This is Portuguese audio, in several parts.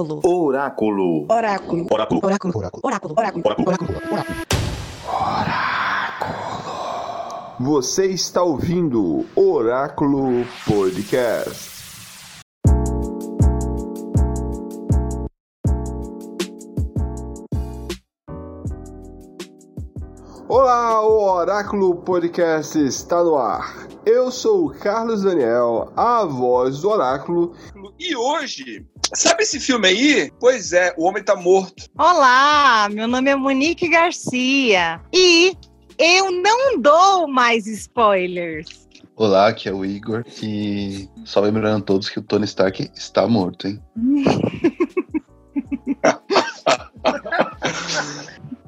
Oráculo. Oráculo. Oráculo. Oráculo. Oráculo. Oráculo. Oráculo. Oráculo. Oráculo. Você está ouvindo Oráculo Podcast. Olá, o Oráculo Podcast está no ar. Eu sou o Carlos Daniel, a voz do Oráculo. E hoje, sabe esse filme aí? Pois é, O Homem Tá Morto. Olá, meu nome é Monique Garcia e eu não dou mais spoilers. Olá, aqui é o Igor e só lembrando a todos que o Tony Stark está morto, hein?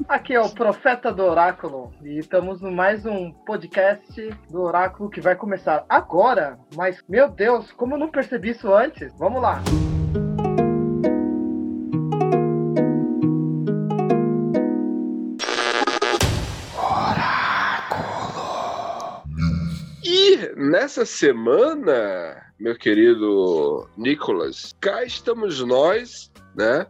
Aqui é o Profeta do Oráculo e estamos no mais um podcast do Oráculo que vai começar agora. Mas, meu Deus, como eu não percebi isso antes? Vamos lá. E nessa semana, meu querido Nicolas, cá estamos nós, né?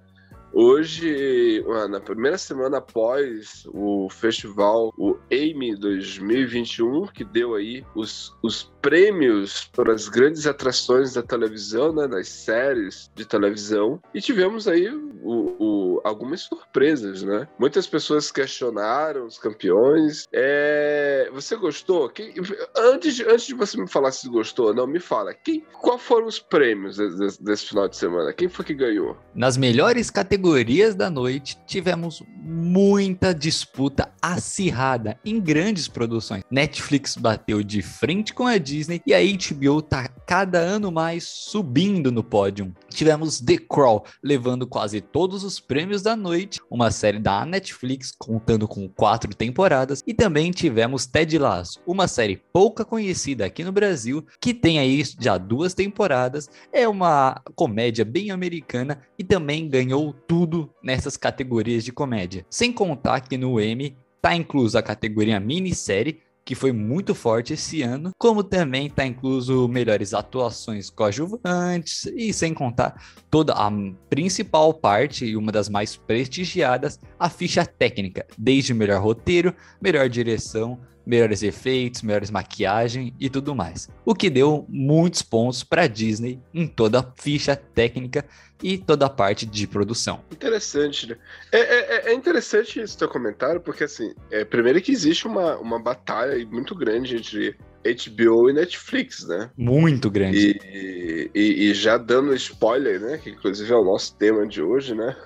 Hoje, ah, na primeira semana após o festival, o AIME 2021, que deu aí os, os prêmios para as grandes atrações da televisão, né, das séries de televisão, e tivemos aí o, o- algumas surpresas, né? Muitas pessoas questionaram os campeões. É, Você gostou? Quem- Antes, de- antes de você me falar se gostou, não, me fala. Quem, qual foram os prêmios desse- desse final de semana? Quem foi que ganhou? Nas melhores categorias da noite, tivemos muita disputa acirrada em grandes produções. Netflix bateu de frente com a Disney e a HBO tá cada ano mais subindo no pódio. Tivemos The Crow levando quase todos os prêmios da noite, uma série da Netflix contando com quatro temporadas, e também tivemos Ted Lasso, uma série pouca conhecida aqui no Brasil, que tem aí já duas temporadas, é uma comédia bem americana e também ganhou tudo nessas categorias de comédia. Sem contar que no Emmy tá incluso a categoria minissérie, que foi muito forte esse ano, como também tá incluso melhores atuações coadjuvantes e sem contar toda a principal parte e uma das mais prestigiadas, a ficha técnica, desde melhor roteiro, melhor direção, melhores efeitos, melhores maquiagem e tudo mais. O que deu muitos pontos para Disney em toda a ficha técnica e toda a parte de produção. Interessante, né? É, é- é interessante esse teu comentário, porque assim, é, primeiro que existe uma, uma batalha muito grande entre HBO e Netflix, né? Muito grande. E, e- e já dando spoiler, né? Que inclusive é o nosso tema de hoje, né?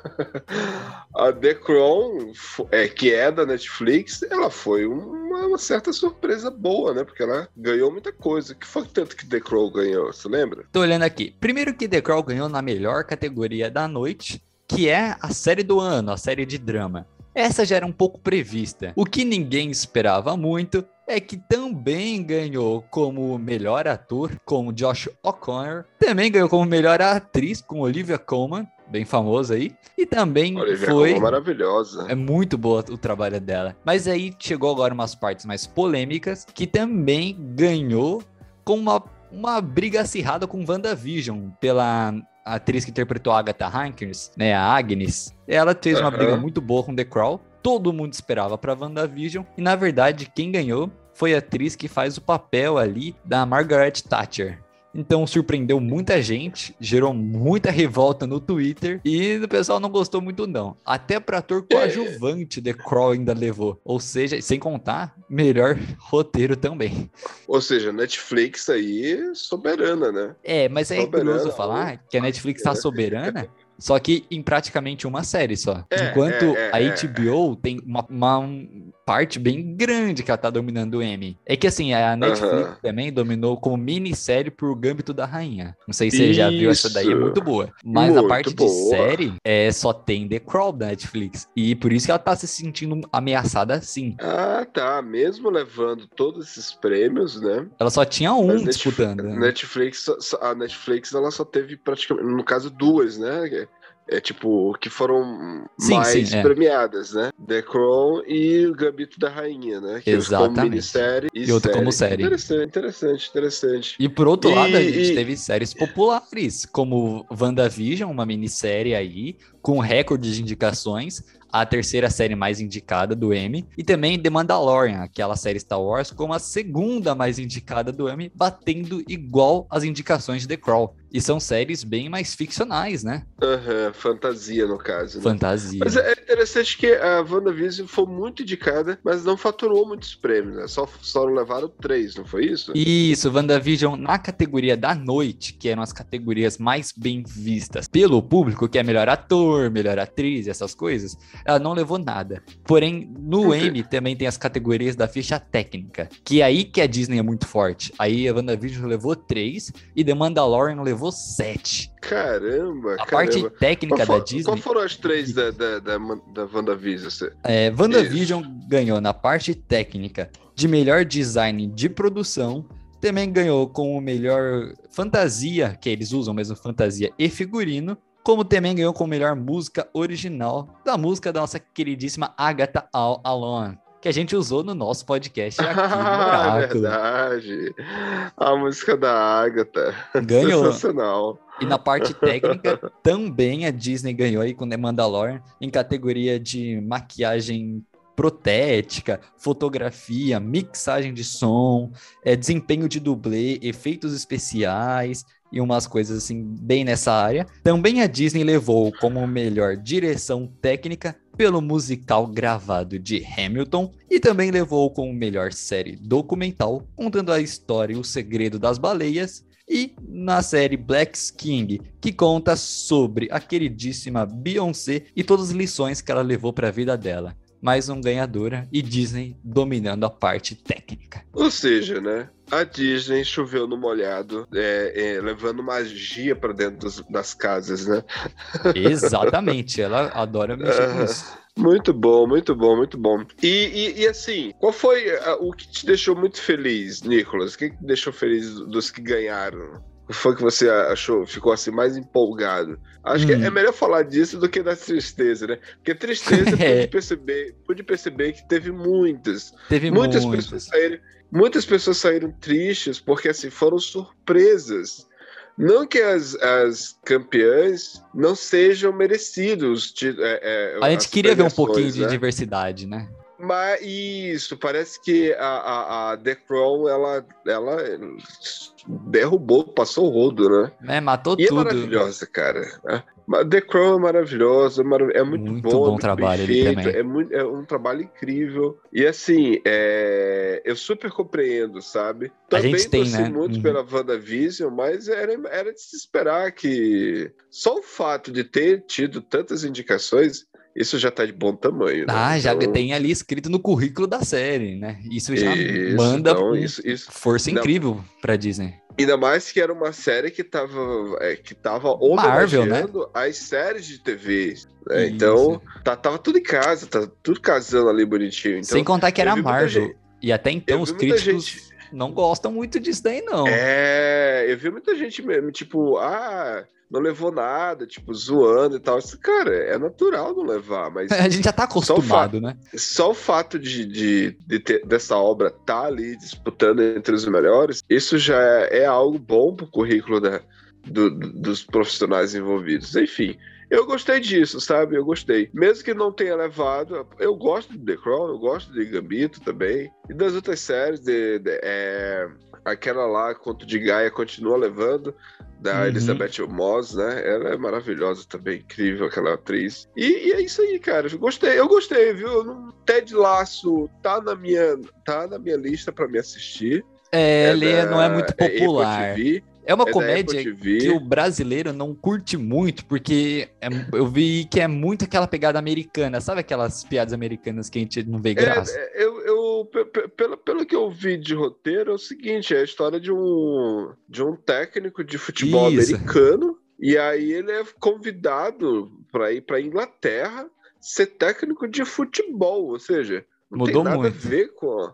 A The Crown, é, que é da Netflix, ela foi uma, uma certa surpresa boa, né? Porque ela ganhou muita coisa. O que foi tanto que The Crown ganhou? Você lembra? Tô olhando aqui. Primeiro que The Crown ganhou na melhor categoria da noite, que é a série do ano, a série de drama. Essa já era um pouco prevista. O que ninguém esperava muito é que também ganhou como melhor ator, com Josh O'Connor. Também ganhou como melhor atriz, com Olivia Colman, bem famosa aí. E também Olivia foi... Colman maravilhosa. É muito boa o trabalho dela. Mas aí chegou agora umas partes mais polêmicas, que também ganhou com uma, uma briga acirrada com WandaVision, pela atriz que interpretou a Agatha Harkness, né, a Agnes. Ela fez uma Aham. briga muito boa com The Crow. Todo mundo esperava pra WandaVision. E na verdade, quem ganhou foi a atriz que faz o papel ali da Margaret Thatcher. Então surpreendeu muita gente, gerou muita revolta no Twitter e o pessoal não gostou muito não. Até para ator coadjuvante The Crow ainda levou. Ou seja, sem contar, melhor roteiro também. Ou seja, Netflix aí soberana, né? É, mas é Soberana, curioso falar que a Netflix tá soberana Só que em praticamente uma série só. É, Enquanto é, é, a é. HBO tem uma, uma um- parte bem grande que ela tá dominando o M. É que assim, a Netflix também dominou como minissérie por Gambito da Rainha. Não sei se você já viu essa daí, é Isso. muito boa. Mas a Muito parte de boa. série é só tem The Crawl da Netflix. E por isso que ela tá se sentindo ameaçada assim. Ah, tá. Mesmo levando todos esses prêmios, né? Ela só tinha um Mas Netf- disputando. né? Netflix, a Netflix ela só teve praticamente, no caso, duas, né? É tipo, que foram Sim, mais sim, é. premiadas, né? The Crown e o Gambito da Rainha, né? Que como Exatamente. minissérie e, E outra como série. Interessante, interessante, interessante. E por outro E- lado, a gente e- teve séries populares, como WandaVision, uma minissérie aí, com recorde de indicações, a terceira série mais indicada do Emmy, e também The Mandalorian, aquela série Star Wars, como a segunda mais indicada do Emmy, batendo igual as indicações de The Crawl. E são séries bem mais ficcionais, né? Aham, fantasia, no caso. Né? Fantasia. Mas é interessante que a WandaVision foi muito indicada, mas não faturou muitos prêmios, né? Só, só levaram três, não foi isso? Isso, WandaVision na categoria da noite, que eram as categorias mais bem vistas pelo público, que é melhor ator, melhor atriz, essas coisas, ela não levou nada. Porém, no? Emmy também tem as categorias da ficha técnica, que é aí que a Disney é muito forte. Aí a WandaVision levou três e The Mandalorian levou sete. Caramba, A caramba. parte técnica Qual, da for- Disney, qual foram as três da, da, da, da WandaVision? É, WandaVision ganhou na parte técnica de melhor design de produção, também ganhou com o melhor fantasia, que eles usam mesmo fantasia e figurino, como também ganhou com melhor música original da música da nossa queridíssima Agatha All Alone, que a gente usou no nosso podcast aqui no Ah, Oráculo. verdade. A música da Agatha. Ganhou. Sensacional. E na parte técnica, também a Disney ganhou aí com The Mandalorian em categoria de maquiagem protética, fotografia, mixagem de som, é, desempenho de dublê, efeitos especiais e umas coisas assim bem nessa área. Também a Disney levou como melhor direção técnica pelo musical gravado de Hamilton e também levou como melhor série documental contando a história e o segredo das baleias e na série Black King, que conta sobre a queridíssima Beyoncé e todas as lições que ela levou para a vida dela. Mais um ganhadora e Disney dominando a parte técnica. Ou seja, né? A Disney choveu no molhado, é, é, levando magia pra dentro dos- das casas, né? Exatamente, ela adora mexer com isso. Muito bom, muito bom, muito bom. E, e- e, assim, qual foi ah, o que te deixou muito feliz, Nicolas? O que que te deixou feliz dos que ganharam? O que foi que você achou, ficou assim mais empolgado? Acho que Hum. é melhor falar disso do que da tristeza, né? Porque tristeza É. pude perceber, pude perceber que teve muitas. Teve Muitas pessoas saíram, muitas pessoas saíram tristes porque assim foram surpresas. Não que as, as campeãs não sejam merecidos. de- é, é, A gente queria ver um pouquinho de né? diversidade, né? Mas isso, parece que a, a, a The Crown, ela, ela derrubou, passou o rodo, né? É, matou E é tudo. maravilhosa, cara. É. Mas The Crown é maravilhosa, é é muito, Muito bom, bom é muito trabalho bem feito, também. É, muito, é um trabalho incrível. E assim, é, eu super compreendo, sabe? A gente tem, torci né? muito Uhum. pela WandaVision, mas era, era de se esperar que só o fato de ter tido tantas indicações, isso já tá de bom tamanho. né? Ah, já Então, tem ali escrito no currículo da série, né? Isso já Isso, manda um isso- isso- força Não. incrível pra Disney. Ainda mais que era uma série que tava, é, que tava Marvel, né? as séries de TV. né? Então, tá- tava tudo em casa, tá tudo casando ali bonitinho. Então, Sem contar que era Marvel. E até então os críticos gente- não gostam muito disso daí, não. É, eu vi muita gente mesmo, tipo, ah, não levou nada, tipo, zoando e tal. Isso, Cara, é natural não levar, mas A gente já tá acostumado, né? só o fato de, de, de ter- dessa obra tá ali disputando entre os melhores, isso já é, é algo bom pro currículo da, do- do- dos profissionais envolvidos. Enfim, eu gostei disso, sabe? Eu gostei. Mesmo que não tenha levado, eu gosto de The Crown, eu gosto de Gambito também. E das outras séries, de, de- é, aquela lá, Conto de Gaia, continua levando. Da Uhum. Elizabeth Moss, né? Ela é maravilhosa também, incrível aquela atriz. E, e é isso aí, cara. Eu gostei, eu gostei, viu? Ted Laço tá na minha, tá na minha lista pra me assistir. É, ele da- não é muito é popular. TV. É uma É comédia que o brasileiro não curte muito, porque é- eu vi que é muito aquela pegada americana. Sabe aquelas piadas americanas que a gente não vê graça? É, é, eu, eu- pe- pe- pelo, pelo que eu vi de roteiro, é o seguinte: é a história de um, de um técnico de futebol Isso. americano. E aí ele é convidado para ir para Inglaterra ser técnico de futebol. Ou seja, não Mudou tem nada muito. a ver com.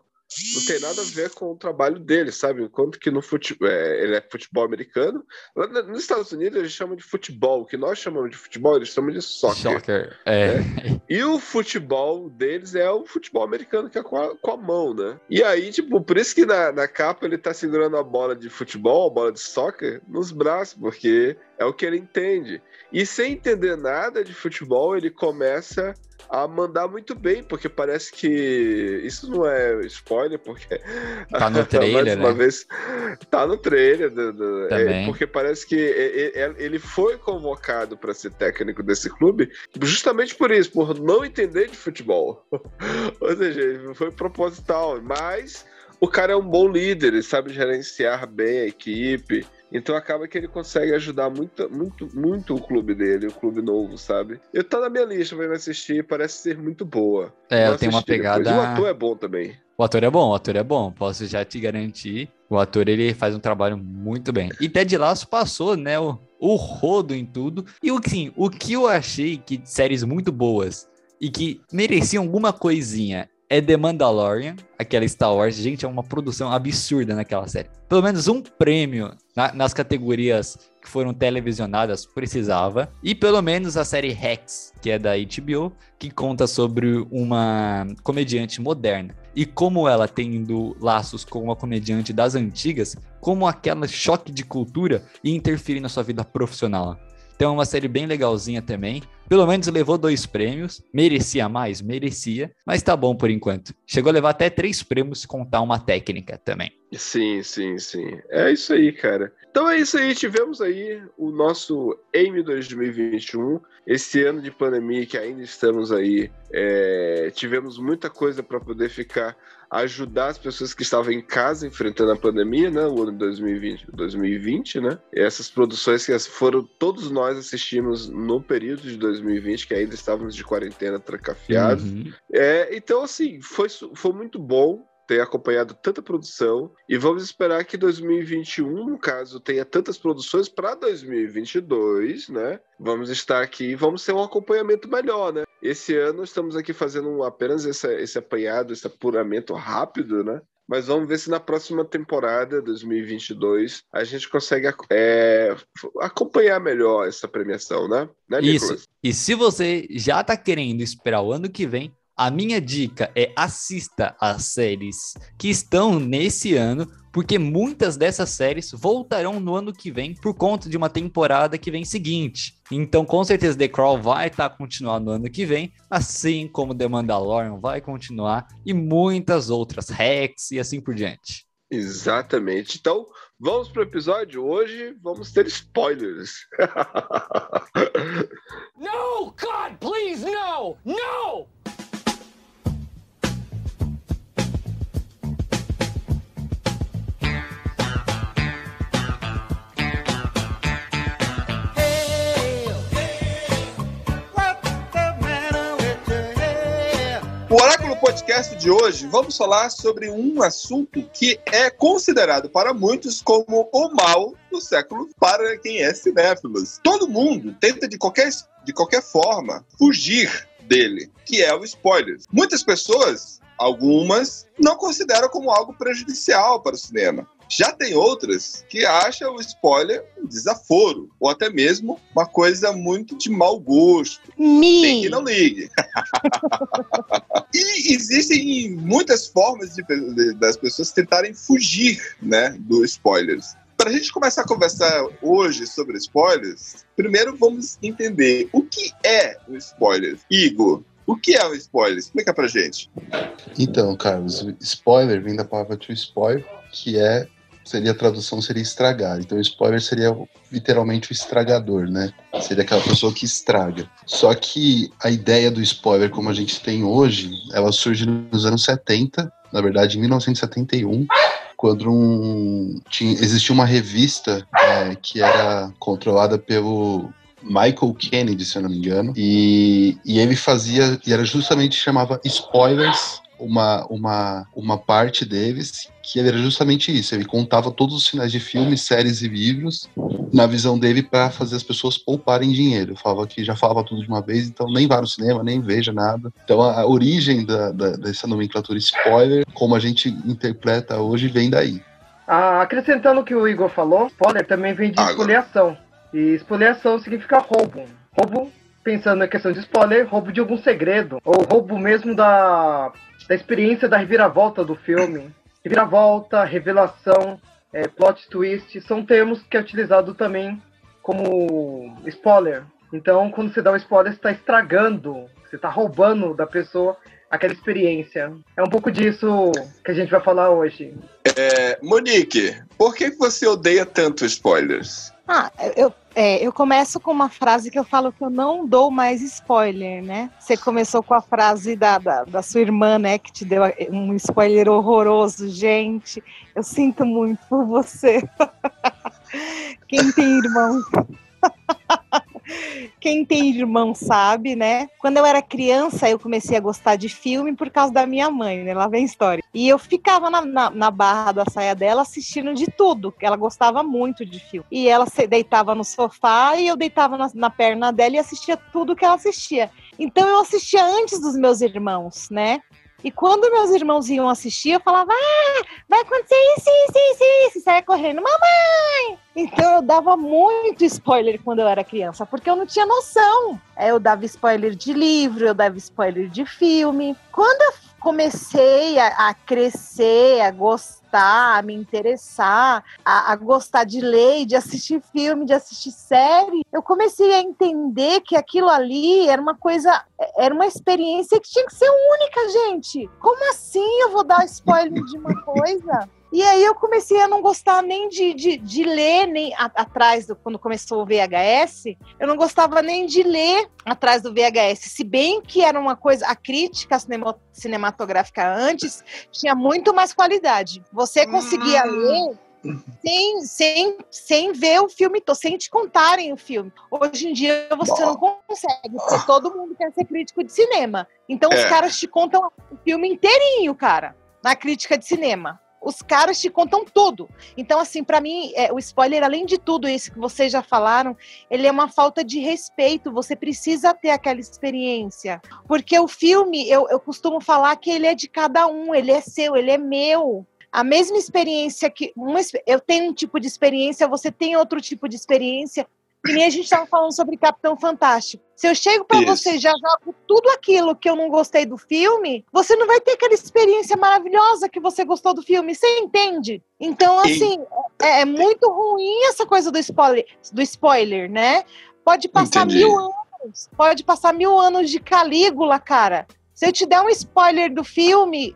Não tem nada a ver com o trabalho dele, sabe? Enquanto que no futebol, ele é futebol americano. Lá nos Estados Unidos eles chamam de futebol. O que nós chamamos de futebol, eles chamam de soccer. Shocker. É. E o futebol deles é o futebol americano, que é com a, com a mão, né? E aí, tipo, por isso que na, na capa ele tá segurando a bola de futebol, a bola de soccer, nos braços, porque é o que ele entende. E sem entender nada de futebol, ele começa a mandar muito bem, porque parece que isso não é spoiler, porque Tá no trailer, uma né? vez tá no trailer, do- do- é, Também. porque parece que é- é- ele foi convocado para ser técnico desse clube justamente por isso, por não entender de futebol. Ou seja, foi proposital, mas o cara é um bom líder, ele sabe gerenciar bem a equipe. Então acaba que ele consegue ajudar muito, muito, muito o clube dele, o clube novo, sabe? Eu tô na minha lista pra me assistir, parece ser muito boa. É, Vou tem uma assistir depois. pegada. O ator é bom também. O ator é bom, o ator é bom, posso já te garantir. O ator ele faz um trabalho muito bem. E Ted Lasso passou, né, o, o rodo em tudo. E o que, o que eu achei que séries muito boas e que mereciam alguma coisinha é The Mandalorian, aquela Star Wars. Gente, é uma produção absurda naquela série. Pelo menos um prêmio na- nas categorias que foram televisionadas precisava. E pelo menos a série Rex, que é da HBO, que conta sobre uma comediante moderna. E como ela tendo laços com uma comediante das antigas, como aquela choque de cultura e interferir na sua vida profissional. Então é uma série bem legalzinha também. Pelo menos levou dois prêmios. Merecia mais? Merecia. Mas tá bom por enquanto. Chegou a levar até três prêmios se contar uma técnica também. Sim, sim, sim. É isso aí, cara. Então é isso aí. Tivemos aí o nosso AIM 2021. Esse ano de pandemia que ainda estamos aí. é, tivemos muita coisa para poder ficar ajudar as pessoas que estavam em casa enfrentando a pandemia, né? O ano de 2020, 2020, né? E essas produções que foram todos nós assistimos no período de 2020, que ainda estávamos de quarentena trancafiados. Uhum. É, então, assim, foi, foi muito bom ter acompanhado tanta produção e vamos esperar que 2021, no caso, tenha tantas produções para 2022, né? Vamos estar aqui e vamos ter um acompanhamento melhor, né? Esse ano estamos aqui fazendo apenas esse, esse apanhado, esse apuramento rápido, né? Mas vamos ver se na próxima temporada, 2022, a gente consegue é, acompanhar melhor essa premiação, né? né Isso. E se você já tá querendo esperar o ano que vem, a minha dica é assista às séries que estão nesse ano, porque muitas dessas séries voltarão no ano que vem por conta de uma temporada que vem seguinte. Então, com certeza, The Crown vai estar continuando no ano que vem, assim como The Mandalorian vai continuar e muitas outras, Rex e assim por diante. Exatamente. Então, vamos pro episódio. Hoje vamos ter spoilers. No! God, please, no! No! O Oráculo Podcast de hoje, vamos falar sobre um assunto que é considerado para muitos como o mal do século para quem é cinéfilos. Todo mundo tenta de qualquer, de qualquer forma fugir dele, que é o spoiler. Muitas pessoas, algumas, não consideram como algo prejudicial para o cinema. Já tem outras que acham o spoiler um desaforo, ou até mesmo uma coisa muito de mau gosto. Tem Me. que não ligue. e existem muitas formas de, de- das pessoas tentarem fugir né, do spoilers. Para a gente começar a conversar hoje sobre spoilers, primeiro vamos entender o que é um spoiler. Igor, o que é um spoiler? Explica pra gente. Então, Carlos, o spoiler vem da palavra to spoil, que é seria a tradução seria estragar. Então, spoiler seria literalmente o estragador, né? Seria aquela pessoa que estraga. Só que a ideia do spoiler como a gente tem hoje, ela surge nos anos 70, na verdade em 1971, quando um, tinha, existia uma revista é, que era controlada pelo Michael Kennedy, se eu não me engano, e, e ele fazia, e era justamente chamava Spoilers, uma, uma, uma parte deles, que era justamente isso. Ele contava todos os finais de filmes, séries e livros na visão dele para fazer as pessoas pouparem dinheiro. Falava que já falava tudo de uma vez, então nem vá no cinema, nem veja nada. Então a, a origem da, da, dessa nomenclatura spoiler, como a gente interpreta hoje, vem daí. Ah, acrescentando o que o Igor falou, spoiler também vem de Água. espoliação. E espoliação significa roubo. Roubo, pensando na questão de spoiler, roubo de algum segredo. Ou roubo mesmo da, da experiência da reviravolta do filme. Reviravolta, revelação, é, plot twist, são termos que é utilizado também como spoiler. Então, quando você dá um spoiler, você está estragando, você está roubando da pessoa aquela experiência. É um pouco disso que a gente vai falar hoje. É, Monique, por que que você odeia tanto spoilers? Ah, eu, é, eu começo com uma frase que eu falo que eu não dou mais spoiler, né? Você começou com a frase da, da, da sua irmã, né? Que te deu um spoiler horroroso. Gente, eu sinto muito por você. Quem tem irmão. Quem tem irmão sabe, né? Quando eu era criança, eu comecei a gostar de filme por causa da minha mãe, né? Lá vem a história. E eu ficava na, na, na barra da saia dela assistindo de tudo, ela gostava muito de filme. E ela se deitava no sofá e eu deitava na, na perna dela e assistia tudo que ela assistia. Então eu assistia antes dos meus irmãos, né? E quando meus irmãos iam assistir, eu falava: Ah, vai acontecer isso, isso, isso, isso. Saia correndo, mamãe! Então eu dava muito spoiler quando eu era criança, porque eu não tinha noção. É, Eu dava spoiler de livro, eu dava spoiler de filme. Quando eu comecei a, a crescer, a gostar, a me interessar, a, a gostar de ler, de assistir filme, de assistir série, eu comecei a entender que aquilo ali era uma coisa, era uma experiência que tinha que ser única, gente. Como assim eu vou dar spoiler de uma coisa? E aí eu comecei a não gostar nem de, de, de ler, nem a- atrás do quando começou o VHS, eu não gostava nem de ler atrás do VHS, se bem que era uma coisa, a crítica cinema- cinematográfica antes tinha muito mais qualidade. Você conseguia ler sem, sem, sem ver o filme todo, sem te contarem o filme. Hoje em dia você não consegue, porque todo mundo quer ser crítico de cinema. Então os É. caras te contam o filme inteirinho, cara, na crítica de cinema. Os caras te contam tudo. Então, assim, pra mim, é, o spoiler, além de tudo isso que vocês já falaram, ele é uma falta de respeito. Você precisa ter aquela experiência. Porque o filme, eu, eu costumo falar que ele é de cada um, ele é seu, ele é meu. A mesma experiência que. Uma, eu tenho um tipo de experiência, você tem outro tipo de experiência. Que nem a gente estava falando sobre Capitão Fantástico. Se eu chego para você e já jogo tudo aquilo que eu não gostei do filme, você não vai ter aquela experiência maravilhosa que você gostou do filme. Você entende? Então, E- assim, é, é muito ruim essa coisa do spoiler, do spoiler, né? Pode passar Entendi. mil anos, pode passar mil anos de Calígula, cara. Se eu te der um spoiler do filme,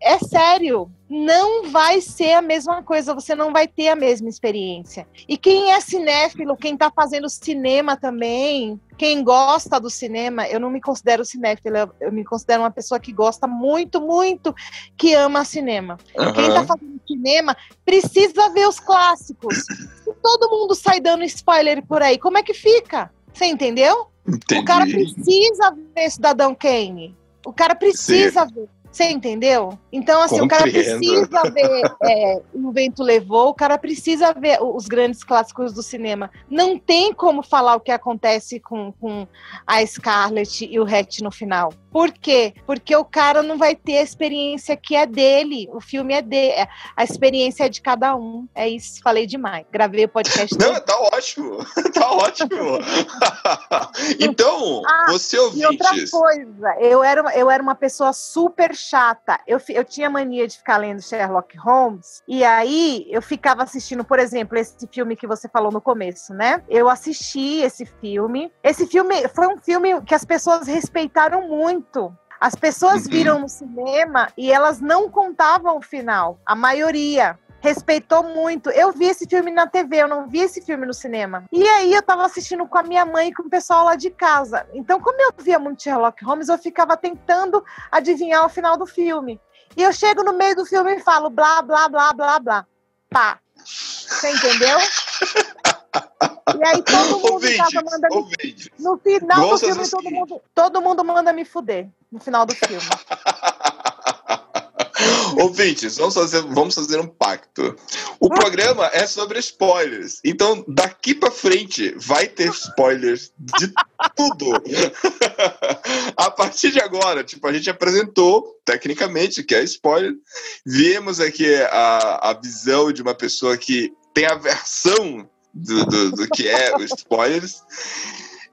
é sério, não vai ser a mesma coisa, você não vai ter a mesma experiência. E quem é cinéfilo, quem tá fazendo cinema também, quem gosta do cinema, eu não me considero cinéfila, eu- me considero uma pessoa que gosta muito, muito, que ama cinema. Quem tá fazendo cinema precisa ver os clássicos. Se todo mundo sai dando spoiler por aí, como é que fica? Você entendeu? O cara Entendi. precisa ver Cidadão Kane. O cara precisa ver. Você entendeu? Então, assim, o cara Compreendo. precisa ver é, O Vento Levou, o cara precisa ver os grandes clássicos do cinema. Não tem como falar o que acontece com, com a Scarlett e o Hatch no final. Por quê? Porque o cara não vai ter a experiência que é dele. O filme é dele. A experiência é de cada um. É isso. Falei demais. Gravei o podcast. Não, todo. tá ótimo. Tá ótimo. então, Ah, você E outra coisa, eu era, uma- eu era uma pessoa super chata. Eu, eu tinha mania de ficar lendo Sherlock Holmes. E aí eu ficava assistindo, por exemplo, esse filme que você falou no começo, né? Eu assisti esse filme. Esse filme foi um filme que as pessoas respeitaram muito. As pessoas Uhum. viram no cinema e elas não contavam o final. A maioria respeitou muito. Eu vi esse filme na TV, eu não vi esse filme no cinema. E aí eu tava assistindo com a minha mãe e com o pessoal lá de casa. Então, como eu via muito Sherlock Holmes, eu ficava tentando adivinhar o final do filme. E eu chego no meio do filme e falo blá, blá, blá, blá, blá. Pá. Você entendeu? E aí todo mundo Ouvinte, tava mandando ouvinte. No final Vamos do filme, todo mundo, todo mundo manda me fuder. No final do filme. Ouvintes, vamos fazer, vamos fazer um pacto. O programa é sobre spoilers. Então, daqui pra frente, vai ter spoilers de tudo. a partir de agora, tipo, a gente apresentou, tecnicamente, que é spoiler. Viemos aqui a, a visão de uma pessoa que tem a versão do, do, do que é os spoilers.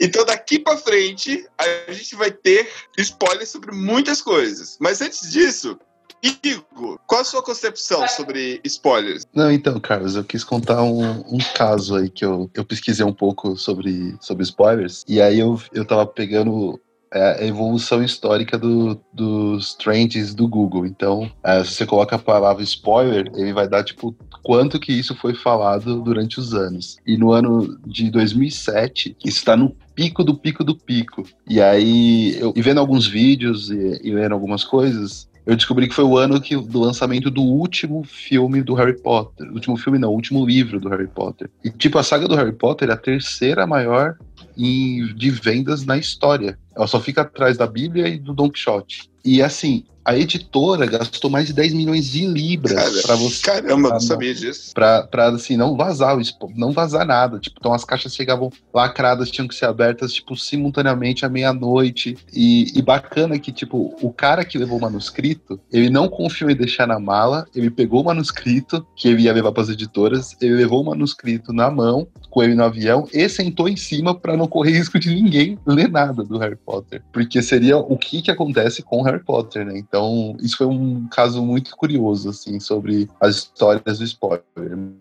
Então, daqui pra frente, a gente vai ter spoilers sobre muitas coisas. Mas antes disso, Igor, qual a sua concepção sobre spoilers? Não, então, Carlos, eu quis contar um, um caso aí que eu, eu pesquisei um pouco sobre, sobre spoilers, e aí eu, eu tava pegando é, a evolução histórica do, dos trends do Google. Então, é, se você coloca a palavra spoiler, ele vai dar, tipo, quanto que isso foi falado durante os anos. E no ano de 2007, isso está no pico do pico do pico. E aí, eu, e vendo alguns vídeos e, e lendo algumas coisas, eu descobri que foi o ano que, do lançamento do último filme do Harry Potter. Último filme não, último livro do Harry Potter. E tipo, a saga do Harry Potter é a terceira maior em, de vendas na história. Ela só fica atrás da Bíblia e do Don Quixote. E assim, a editora gastou mais de 10 milhões de libras para você. Caramba, Ah, não sabia disso. Pra, pra assim, não vazar não vazar nada. Tipo, então as caixas chegavam lacradas, tinham que ser abertas, tipo, simultaneamente à meia-noite. E, e bacana que, tipo, o cara que levou o manuscrito, ele não confiou em deixar na mala, ele pegou o manuscrito, que ele ia levar pras editoras, ele levou o manuscrito na mão, com ele no avião, e sentou em cima pra não correr risco de ninguém ler nada do Harry Potter. Porque seria o que que acontece com o Harry Potter, né? Então, isso foi um caso muito curioso, assim, sobre as histórias do spoiler.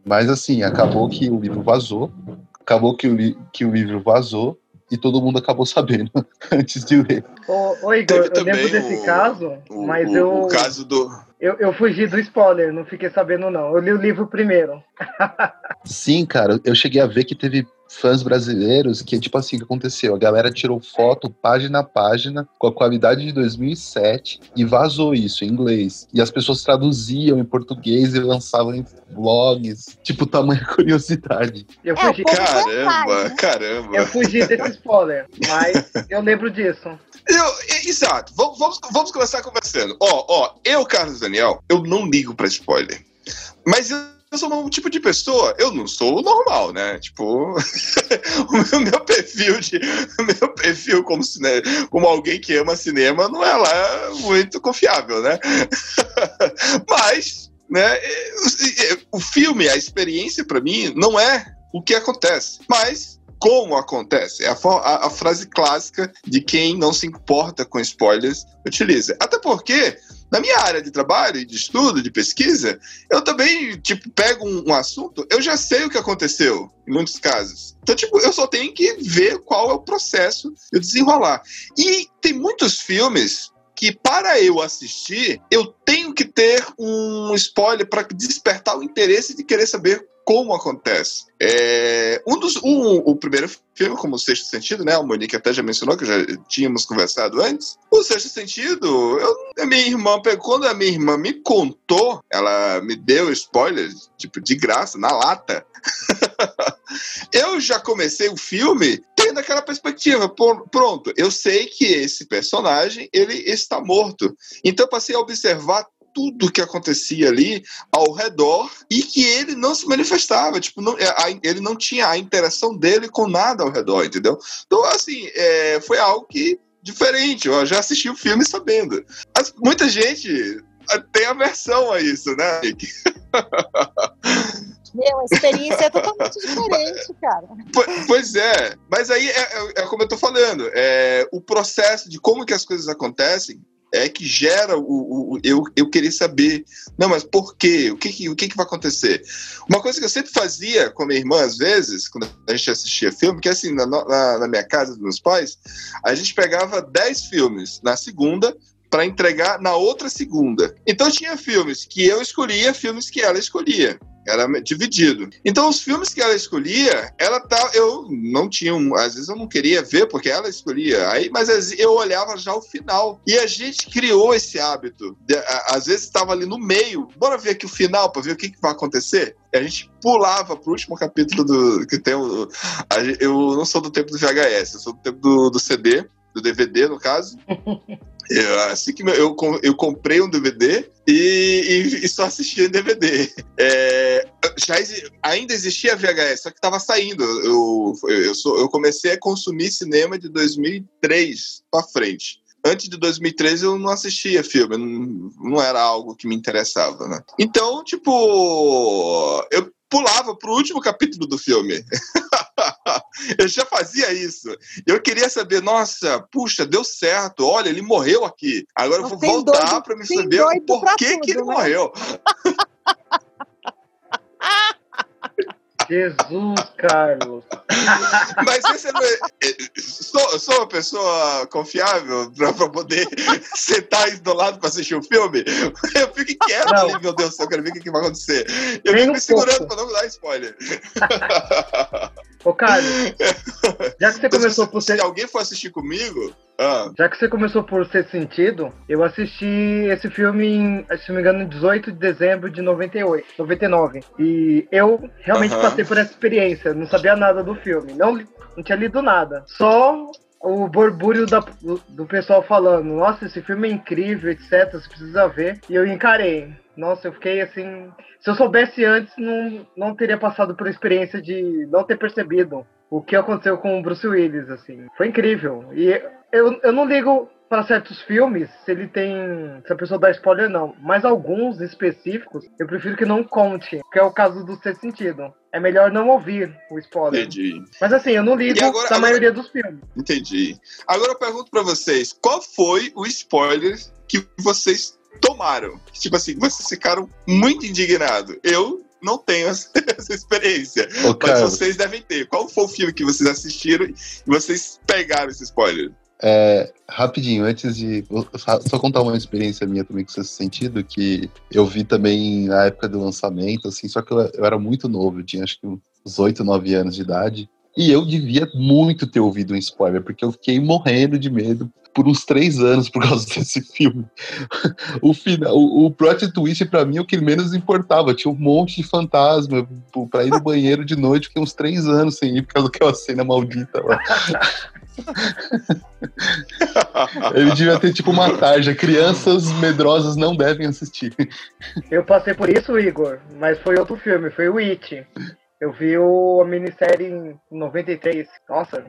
Mas, assim, acabou que o livro vazou, acabou que o, li- que o livro vazou, e todo mundo acabou sabendo antes de ler. Ô, ô Igor, Teve eu também lembro desse o- caso, O, mas o- eu, o caso do. eu, eu fugi do spoiler, não fiquei sabendo não. Eu li o livro primeiro. Sim, cara, eu cheguei a ver que teve fãs brasileiros que, tipo assim, o que aconteceu? A galera tirou foto página a página com a qualidade de 2007 e vazou isso em inglês. E as pessoas traduziam em português e lançavam em blogs. Tipo, tamanha curiosidade. Eu É, fugi, Caramba, né? caramba. eu fugi desse spoiler, mas eu lembro disso. Eu, é, exato, vamos, vamos, vamos começar conversando. Ó, ó, eu, Carlos Daniel, eu não ligo pra spoiler. Mas eu, eu sou um tipo de pessoa, eu não sou o normal, né? Tipo, o meu, perfil de. Meu perfil como, cine, como alguém que ama cinema não é lá muito confiável, né? Mas, né, o filme, a experiência pra mim, não é o que acontece, mas como acontece. É a, a- a frase clássica de quem não se importa com spoilers utiliza. Até porque, na minha área de trabalho de estudo, de pesquisa, eu também, tipo, pego um, um assunto, eu já sei o que aconteceu, em muitos casos. Então, tipo, eu só tenho que ver qual é o processo e desenrolar. E tem muitos filmes que para eu assistir, eu tenho que ter um spoiler para despertar o interesse de querer saber como acontece. É, um dos, um, o primeiro filme, como o Sexto Sentido, né? A Monique até já mencionou, que já tínhamos conversado antes. O Sexto Sentido, eu, a minha irmã, quando a minha irmã me contou, ela me deu spoiler, tipo, de graça, na lata. eu já comecei o filme tendo aquela perspectiva. Pronto, eu sei que esse personagem, ele está morto. Então eu passei a observar tudo que acontecia ali ao redor e que ele não se manifestava, tipo, não, é, a- ele não tinha a interação dele com nada ao redor, entendeu? Então, assim, é, foi algo que diferente, eu já assisti o filme sabendo. Mas muita gente ah, tem aversão a isso, né? Nick? Meu, a experiência é totalmente diferente, cara. Po- Pois é, mas aí é, é- é como eu tô falando, é, o processo de como que as coisas acontecem é que gera o, o- o- eu, eu querer saber, não, mas por quê? O que o que que vai acontecer? Uma coisa que eu sempre fazia com a minha irmã, às vezes, quando a gente assistia filme, que é assim, na, na, na minha casa, dos meus pais, a gente pegava 10 filmes na segunda para entregar na outra segunda. Então tinha filmes que eu escolhia, filmes que ela escolhia. Era dividido. Então, os filmes que ela escolhia, ela tá. Eu não tinha. Às vezes eu não queria ver, porque ela escolhia. Aí, mas eu olhava já o final. E a gente criou esse hábito. De- a- às vezes estava ali no meio. Bora ver aqui o final para ver o que, que vai acontecer. E a gente pulava pro último capítulo do. Que tem o. a eu não sou do tempo do VHS, eu sou do tempo do, do CD, do DVD, no caso. Eu, assim que eu, eu comprei um DVD e, e- e só assistia em DVD. É, já ainda existia VHS, só que estava saindo. Eu, eu, sou- eu comecei a consumir cinema de 2003 para frente. Antes de 2013 eu não assistia filme, não, era algo que me interessava, né? Então, tipo, eu pulava pro último capítulo do filme. eu já fazia isso. Eu queria saber, nossa, puxa, deu certo. Olha, ele morreu aqui. Agora eu vou voltar para me saber doido por pra que, que ele tudo, né? morreu. Jesus, Carlos. Mas esse não é, é, sou, sou uma pessoa confiável pra, pra poder sentar aí do lado pra assistir um filme? Eu fico quieto ali, meu Deus do céu, eu quero ver o que, que vai acontecer. Eu Nem fico um me segurando pouco. pra não dar spoiler. Ô, Carlos, já que você começou se, por se ser, alguém for assistir comigo, ah, já que você começou por ser sentido, eu assisti esse filme em, se não me engano, em 18 de dezembro de 98, 99. E eu realmente Aham. passei por essa experiência, não sabia nada do filme, não, não tinha lido nada. Só o borbúrio da- do, pessoal falando, nossa, esse filme é incrível, etc, você precisa ver. E eu encarei. Nossa, eu fiquei assim. Se eu soubesse antes, não, não teria passado por experiência de não ter percebido o que aconteceu com o Bruce Willis, assim. Foi incrível. E eu, eu não ligo para certos filmes se ele tem. se a pessoa dá spoiler, não. Mas alguns específicos, eu prefiro que não conte, que é o caso do Ser Sentido. É melhor não ouvir o spoiler. entendi. Mas assim, eu não ligo agora- da agora- maioria dos filmes. Entendi. Agora eu pergunto pra vocês, qual foi o spoiler que vocês tomaram? Tipo assim, vocês ficaram muito indignados. Eu não tenho essa, experiência. Ô, Mas vocês devem ter. Qual foi o filme que vocês assistiram e vocês pegaram esse spoiler? É, rapidinho, antes de. Só contar uma experiência minha também com esse sentido, que eu vi também na época do lançamento, assim, só que eu, eu era muito novo, eu tinha acho que uns 8, 9 anos de idade. E eu devia muito ter ouvido um spoiler, porque eu fiquei morrendo de medo por uns três anos por causa desse filme. O final, o, o plot twist pra mim é o que menos importava. Tinha um monte de fantasma pô, pra ir no banheiro de noite, fiquei uns três anos sem ir por causa daquela cena maldita lá. Ele devia ter tipo uma tarja. Crianças medrosas não devem assistir. Eu passei por isso, Igor, mas foi outro filme, foi o It. Eu vi o, a minissérie em 93. Nossa,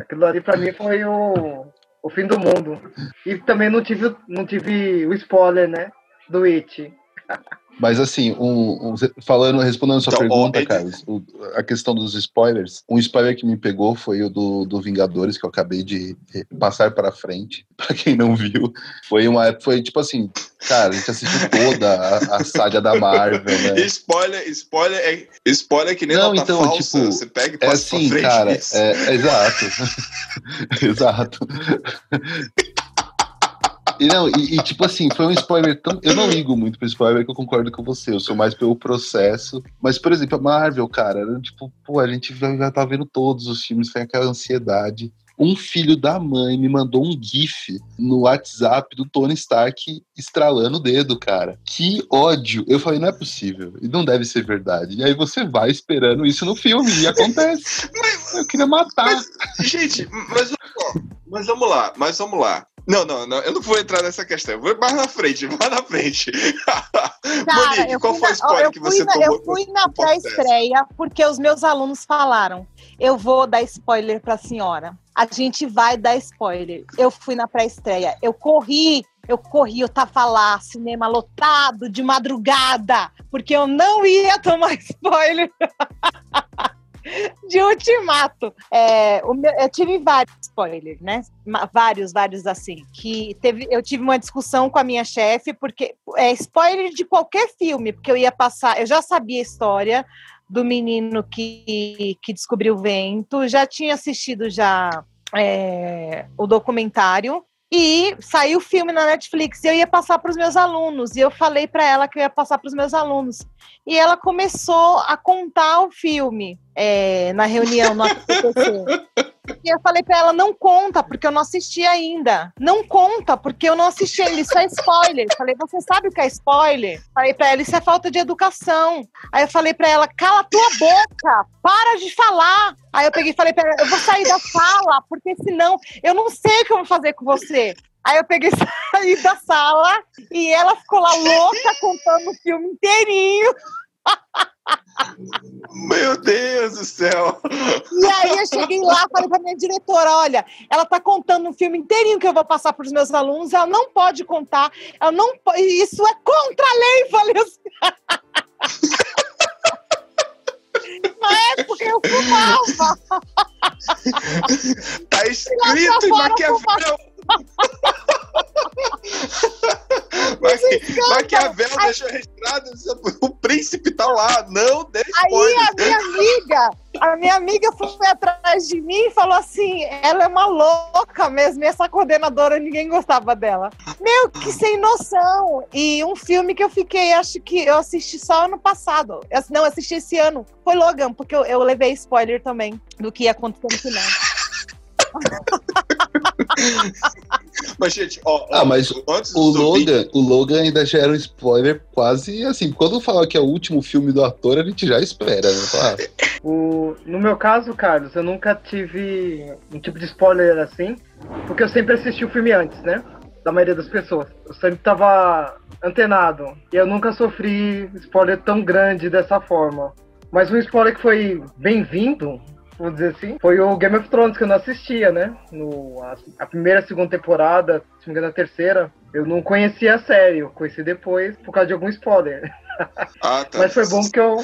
aquilo ali pra mim foi o, o fim do mundo. E também não tive, não tive o spoiler, né? Do It. Mas assim, um, um- falando, respondendo a sua Então, pergunta, ó, ele- Carlos, o- a questão dos spoilers, um spoiler que me pegou foi o do, do Vingadores, que eu acabei de passar para frente, pra quem não viu. Foi uma foi tipo assim, cara, a gente assistiu toda a, a saga da Marvel, né? Spoiler, spoiler é, spoiler é que nem Não, nota então, falsa. tipo, você pega e É passa assim, pra frente. cara, é, é exato. exato. E, não, e, e, tipo assim, foi um spoiler tão. Eu não ligo muito pro spoiler que eu concordo com você. Eu sou mais pelo processo. Mas, por exemplo, a Marvel, cara, era tipo, pô, a gente já, já tá vendo todos os filmes, foi aquela ansiedade. Um filho da mãe me mandou um GIF no WhatsApp do Tony Stark estralando o dedo, cara. Que ódio. Eu falei, não é possível. E não deve ser verdade. E aí você vai esperando isso no filme e acontece. Eu queria matar. Gente, mas, ó, mas vamos lá, mas vamos lá. Não, não, não, eu não vou entrar nessa questão. Eu vou mais na frente, mais na frente. Monique, eu qual foi o na- spoiler que você na- tomou? Eu fui na pré-estreia porque os meus alunos falaram: eu vou dar spoiler para a senhora. A gente vai dar spoiler. Eu fui na pré-estreia. Eu corri, eu corri, eu tava lá, cinema lotado de madrugada, porque eu não ia tomar spoiler. De ultimato. É, o meu- eu tive vários spoilers, né? Vários, vários assim. Que teve, eu tive uma discussão com a minha chefe, porque é spoiler de qualquer filme, porque eu ia passar, eu já sabia a história do menino que, que descobriu o vento, já tinha assistido já é, o documentário E saiu o filme na Netflix e eu ia passar para os meus alunos. E eu falei para ela que eu ia passar para os meus alunos. E ela começou a contar o filme é, na reunião no. E eu falei para ela, não conta, porque eu não assisti ainda. Não conta, porque eu não assisti ainda. Isso é spoiler. Falei, você sabe o que é spoiler? Falei para ela, isso é falta de educação. Aí eu falei para ela, cala tua boca, para de falar. Aí eu peguei e falei para ela, eu vou sair da sala, porque senão eu não sei o que eu vou fazer com você. Aí eu peguei e saí da sala e ela ficou lá louca contando o filme inteirinho. Meu Deus do céu! E aí eu cheguei lá, falei pra minha diretora, olha, ela tá contando um filme inteirinho que eu vou passar pros meus alunos, ela não pode contar, ela não isso é contra a lei, falei assim. Na época eu fumava. Tá escrito em fora, Maquiavel. Maqui- Maquiavel deixou registrado, o príncipe tá lá, não dê Aí spoiler. a minha amiga, a minha amiga foi atrás de mim e falou assim: ela é uma louca mesmo, e essa coordenadora ninguém gostava dela. Meu, que sem noção! E um filme que eu fiquei, acho que eu assisti só ano passado. Eu- Não, assisti esse ano. Foi Logan, porque eu, eu levei spoiler também do que ia acontecer no final. Mas, gente, ó, ó, Ah, mas antes O Logan, o Logan ainda já era um spoiler quase assim. Quando falar que é o último filme do ator, a gente já espera, né? Fala, ah, O, no meu caso, Carlos, eu nunca tive um tipo de spoiler assim, porque eu sempre assisti o filme antes, né? Da maioria das pessoas. Eu sempre tava antenado. E eu nunca sofri spoiler tão grande dessa forma. Mas um spoiler que foi bem-vindo, vou dizer assim, foi o Game of Thrones, que eu não assistia, né? No, a, a primeira, segunda temporada, se não me engano, a terceira. Eu não conhecia a série, eu conheci depois por causa de algum spoiler. Ah, tá. Mas foi bom que eu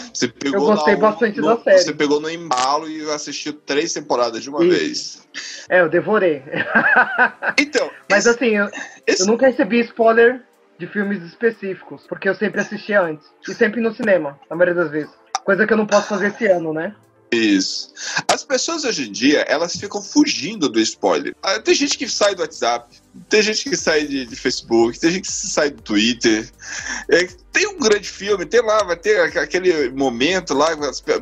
eu gostei bastante no- da série. Você pegou no embalo e assistiu três temporadas de uma Isso. vez. É, eu devorei. Então, Mas esse- assim, eu, esse- eu nunca recebi spoiler de filmes específicos, porque eu sempre assistia antes. E sempre no cinema, na maioria das vezes. Coisa que eu não posso fazer esse ano, né? Isso. As pessoas hoje em dia, elas ficam fugindo do spoiler. Ah, Tem gente que sai do WhatsApp, tem gente que sai de, de Facebook, tem gente que sai do Twitter. É, tem um grande filme, tem lá, vai ter aqu- aquele momento lá,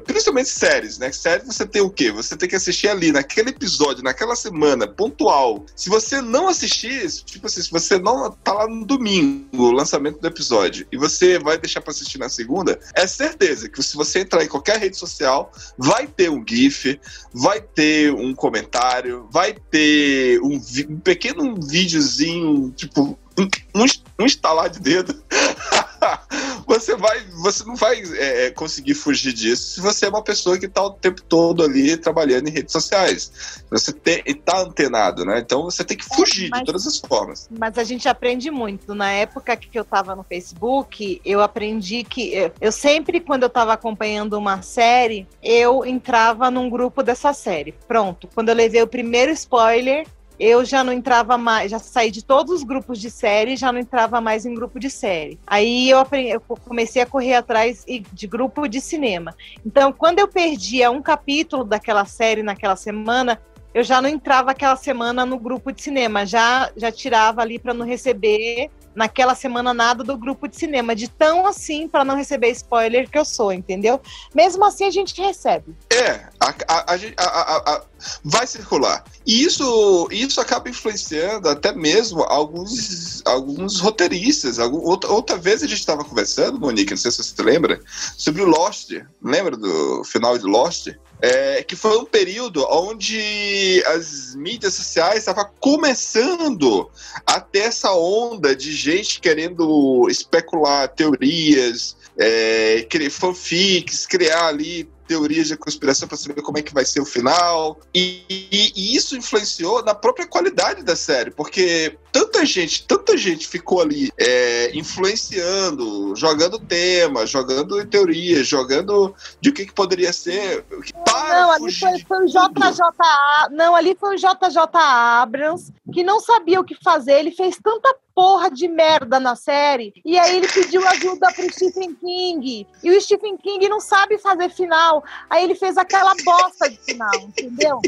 principalmente séries, né? Série você tem o quê? Você tem que assistir ali, naquele episódio, naquela semana, pontual. Se você não assistir, tipo assim, se você não tá lá no domingo, o lançamento do episódio, e você vai deixar pra assistir na segunda, é certeza que se você entrar em qualquer rede social, vai ter um GIF, vai ter um comentário, vai ter um, um pequeno videozinho, tipo, um, um, estalar de dedo. você vai, você não vai é, conseguir fugir disso se você é uma pessoa que está o tempo todo ali trabalhando em redes sociais. Você tem, tá antenado, né? Então você tem que fugir mas- de todas as formas. Mas a gente aprende muito. Na época que eu tava no Facebook, eu aprendi que eu- eu sempre, quando eu tava acompanhando uma série, eu entrava num grupo dessa série. Pronto. Quando eu levei o primeiro spoiler, eu já não entrava mais, já saí de todos os grupos de série, já não entrava mais em grupo de série. Aí eu, aprendi, eu comecei a correr atrás de grupo de cinema. Então, quando eu perdia um capítulo daquela série naquela semana, eu já não entrava aquela semana no grupo de cinema, já já tirava ali para não receber naquela semana nada do grupo de cinema, de tão assim para não receber spoiler que eu sou, entendeu? Mesmo assim a gente recebe. É, a, a- a vai circular. E isso, isso acaba influenciando até mesmo alguns, alguns roteiristas. Algum, outra, outra vez a gente estava conversando, Monique, não sei se você lembra, sobre o Lost. Lembra do final de Lost? É, que foi um período onde as mídias sociais estavam começando a ter essa onda de gente querendo especular teorias, é, criar fanfics, criar ali teorias de conspiração para saber como é que vai ser o final. E, e- e isso influenciou na própria qualidade da série, porque tanta gente, tanta gente ficou ali é, influenciando, jogando tema, jogando teorias, jogando de o que, que poderia ser. Para não, ali foi, foi o. JJ, não, ali foi o JJ Abrams que não sabia o que fazer, ele fez tanta porra de merda na série, e aí ele pediu ajuda pro Stephen King, e o Stephen King não sabe fazer final, final. Aí ele fez aquela bosta de final, entendeu?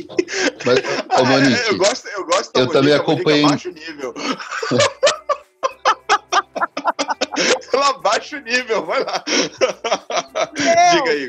Mas, ô, Monique, eu gosto, eu gosto da eu também Monique, Monique acompanhei- abaixa o nível. Ela abaixa o nível, vai lá. Meu, Diga aí.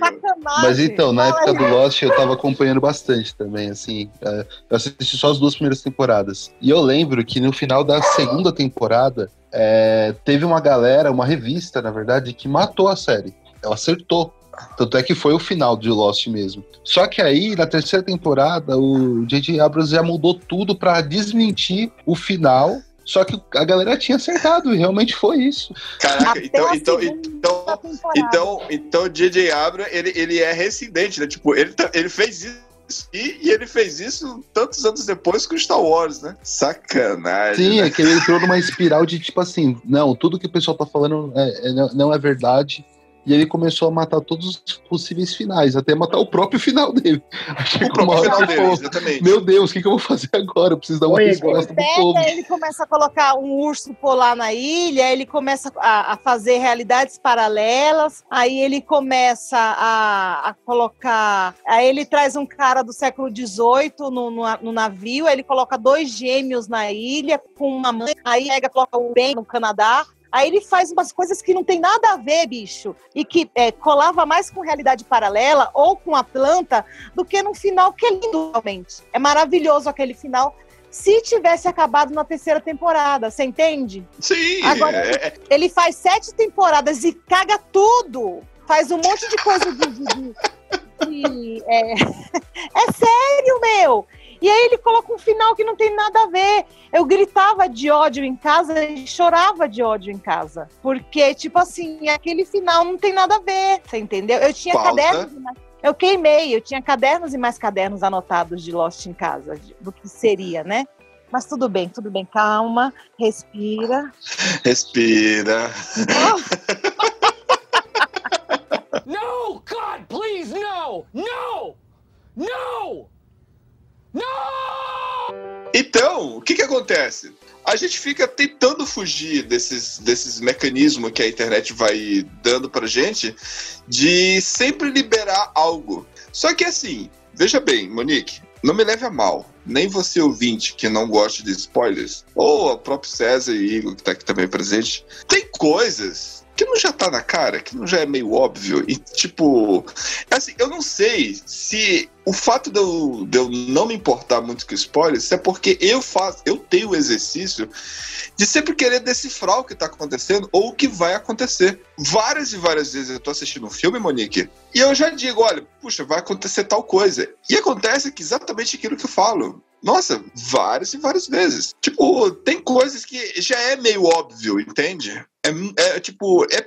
Mas então, na época aí. do Lost, eu tava acompanhando bastante também, assim. é, Eu assisti só as duas primeiras temporadas. E eu lembro que no final da segunda temporada, é, teve uma galera, uma revista, na verdade, que matou a série. Ela acertou. Tanto é que foi o final de Lost mesmo. Só que aí, na terceira temporada, o J.J. Abrams já mudou tudo pra desmentir o final. Só que a galera tinha acertado, e realmente foi isso. Caraca, então, então, segunda então, temporada. então, então o J.J. Abrams, ele, ele é residente, né? Tipo, ele, tá- ele fez isso e, e ele fez isso tantos anos depois com Star Wars, né? Sacanagem. Sim, né? é que ele entrou numa espiral de tipo assim, não, tudo que o pessoal tá falando é- é- não é verdade. E ele começou a matar todos os possíveis finais, até matar o próprio final dele. O próprio final que dele, falou, exatamente. Meu Deus, o que, que eu vou fazer agora? Eu preciso dar uma Oi, resposta pro povo. Ele começa a colocar um urso polar na ilha, ele começa a, a fazer realidades paralelas, aí ele começa a, a colocar. Aí ele traz um cara do século XVIII no, no, no navio, aí ele coloca dois gêmeos na ilha com uma mãe, aí pega, coloca o bem no Canadá. Aí ele faz umas coisas que não tem nada a ver, bicho, e que é, colava mais com realidade paralela ou com a planta do que no final, que é lindo realmente. É maravilhoso aquele final se tivesse acabado na terceira temporada, você entende? Sim, Agora- é- é- Ele faz sete temporadas e caga tudo. Faz um monte de coisa de. de- de- de- é... é sério, meu! E aí ele coloca um final que não tem nada a ver. Eu gritava de ódio em casa e chorava de ódio em casa. Porque, tipo assim, aquele final não tem nada a ver. Você entendeu? Eu tinha Pausa. cadernos. e mais- Eu queimei, eu tinha cadernos e mais cadernos anotados de Lost em casa, do que seria, né? Mas tudo bem, tudo bem, calma, respira. respira. No! God, please, no! No! No! Então, o que que acontece? A gente fica tentando fugir desses, desses mecanismos que a internet vai dando pra gente de sempre liberar algo. Só que assim, veja bem, Monique, não me leve a mal. Nem você ouvinte que não gosta de spoilers, ou o próprio César e Igor que tá aqui também presente, tem coisas que não já tá na cara, que não já é meio óbvio. E tipo, assim, eu não sei se o fato de eu, de eu não me importar muito com spoilers é porque eu faço, eu tenho o exercício de sempre querer decifrar o que tá acontecendo ou o que vai acontecer. Várias e várias vezes eu tô assistindo um filme, Monique, e eu já digo, olha, puxa, vai acontecer tal coisa. E acontece que exatamente aquilo que eu falo. Nossa, várias e várias vezes. Tipo, tem coisas que já é meio óbvio, entende? É, é, tipo, é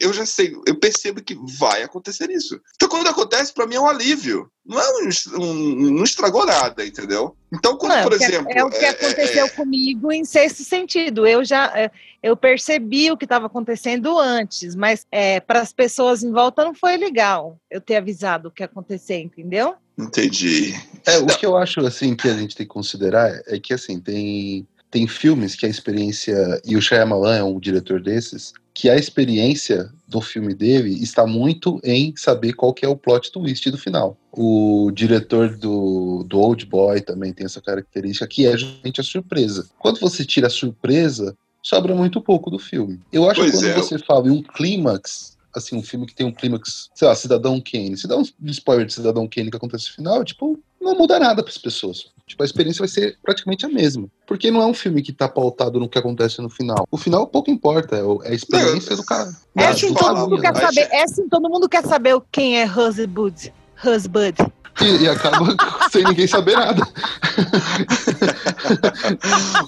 eu já sei, eu percebo que vai acontecer isso. Então, quando acontece, pra mim é um alívio. Não é um, um- não estragou nada, entendeu? Então, quando, Não, por é o que- exemplo. é o que é- aconteceu é- comigo em sexto sentido. Eu já é, eu percebi o que estava acontecendo antes, mas para as pessoas em volta não foi legal eu ter avisado o que ia acontecer, entendeu? Entendi. É, o que eu acho assim que a gente tem que considerar é que assim, tem tem filmes que a experiência e o Shyamalan é um diretor desses, que a experiência do filme dele está muito em saber qual que é o plot twist do final. O diretor do, do Old Boy também tem essa característica que é justamente a surpresa. Quando você tira a surpresa, sobra muito pouco do filme. Eu acho que Pois quando é. você fala em um clímax, assim, um filme que tem um clímax, sei lá, Cidadão Kane. Se dá um spoiler de Cidadão Kane que acontece no final, tipo, não muda nada para as pessoas. Tipo, a experiência vai ser praticamente a mesma. Porque não é um filme que tá pautado no que acontece no final. O final pouco importa, é é a experiência do cara. É assim, todo mundo quer Aí saber. É assim, todo mundo quer saber quem é Husband. Husband. E, e acaba sem ninguém saber nada.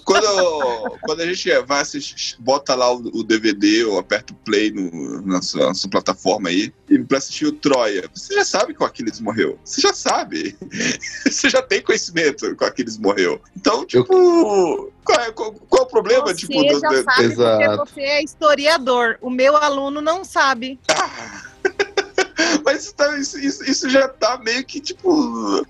quando, quando a gente vai assistir, bota lá o, o DVD ou aperta o play no, na, sua, na sua plataforma aí, e pra assistir o Troia, você já sabe que o Aquiles morreu. Você já sabe. Você já tem conhecimento que o Aquiles morreu. Então, tipo, qual, é, qual, qual é o problema? Você tipo, do- já do- sabe Exato. porque você é historiador. O meu aluno não sabe. Mas isso, tá- isso, isso- já tá meio que, tipo.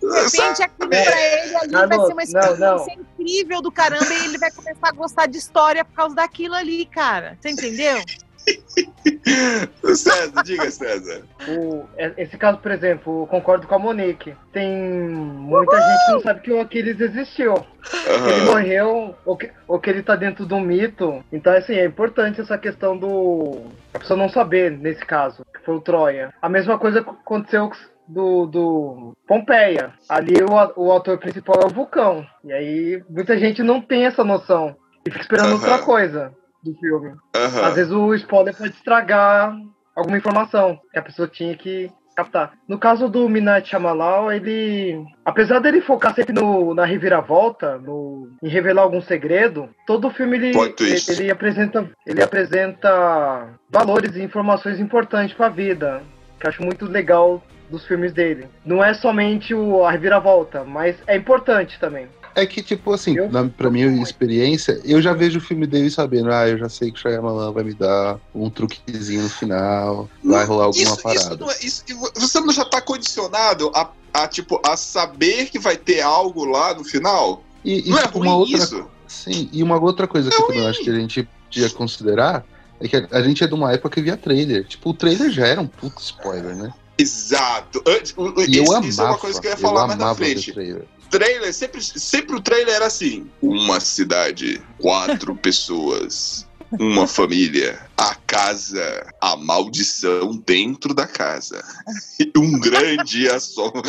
De repente, aquilo pra ele ali vai Não, ser uma não, não. experiência incrível do caramba e ele vai começar a gostar de história por causa daquilo ali, cara. Você entendeu? César, diga, César. O, é- esse caso, por exemplo, eu concordo com a Monique. Tem muita gente que não sabe que o Aquiles existiu. Ele Aham. morreu, ou que, ou que ele tá dentro do mito. Então, assim, é importante essa questão do. A pessoa não saber, nesse caso, que foi o Troia. A mesma coisa aconteceu do, do Pompeia. Ali o, o ator principal é o Vulcão. E aí muita gente não tem essa noção. E fica esperando Aham. outra coisa do filme. Aham. Às vezes o spoiler pode estragar alguma informação que a pessoa tinha que captar. No caso do Minat Shyamalan, ele, apesar dele focar sempre no, na reviravolta, no, em revelar algum segredo, todo o filme ele, ele, ele apresenta, ele apresenta valores e informações importantes para a vida, que eu acho muito legal dos filmes dele. Não é somente o, a reviravolta, mas é importante também. É que, tipo assim, Eu- na, pra minha experiência, eu já vejo o filme dele sabendo, ah, eu já sei que o Shyamalan vai me dar um truquezinho no final, vai rolar alguma isso, isso parada. não é, isso, você não já tá condicionado a, a, tipo, a saber que vai ter algo lá no final? E, e, Não é tipo, ruim uma outra, isso? Sim, e uma outra coisa que eu também acho que a gente podia considerar é que a, a gente é de uma época que via trailer. Tipo, o trailer já era um puto spoiler, né? Exato. Antes- eu isso, amava, isso é uma coisa que eu ia falar mais na frente. trailer. Trailer, sempre, sempre o trailer era assim: uma cidade, quatro pessoas, uma família, a casa, a maldição dentro da casa. Um grande assombro.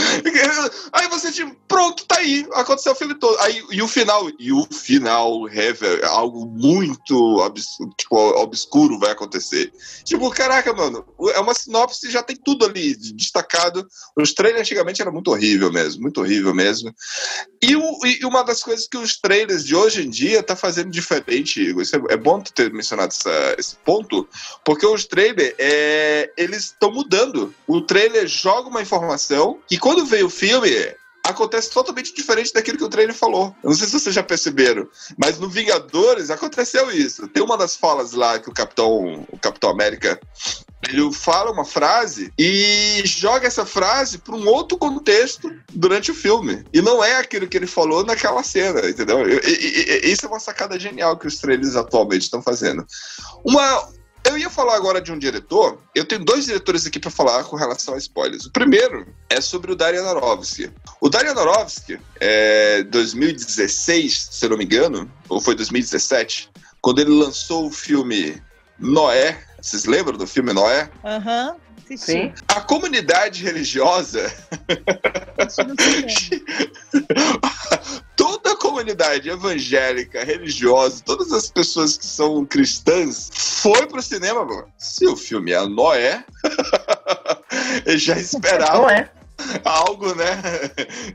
Aí você, tipo, pronto, tá aí. Aconteceu o filme todo. Aí, e o final, e o final revela algo muito obs- tipo, obscuro vai acontecer. Tipo, caraca, mano, é uma sinopse, já tem tudo ali destacado. Os trailers antigamente era muito horrível mesmo, muito horrível mesmo. E, o- e uma das coisas que os trailers de hoje em dia tá fazendo diferente, Igor, isso é, é bom tu mencionado essa- esse ponto, porque os trailers, é, eles estão mudando. O trailer joga uma informação e quando vem o filme, acontece totalmente diferente daquilo que o trailer falou. Eu não sei se vocês já perceberam, mas no Vingadores aconteceu isso. Tem uma das falas lá que o Capitão, o Capitão América ele fala uma frase e joga essa frase para um outro contexto durante o filme. E não é aquilo que ele falou naquela cena, entendeu? E- e- e- isso é uma sacada genial que os trailers atualmente estão fazendo. Uma. Eu ia falar agora de um diretor. Eu tenho dois diretores aqui para falar com relação a spoilers. O primeiro é sobre o Darren Aronofsky. O Darren Aronofsky, é 2016, se não me engano, ou foi 2017, quando ele lançou o filme Noé. Vocês lembram do filme Noé? Aham. Assisti. Sim. A comunidade religiosa, toda a comunidade evangélica, religiosa, todas as pessoas que são cristãs, foi pro cinema, mano. Se o filme é Noé, eles já Não esperavam é. algo, né?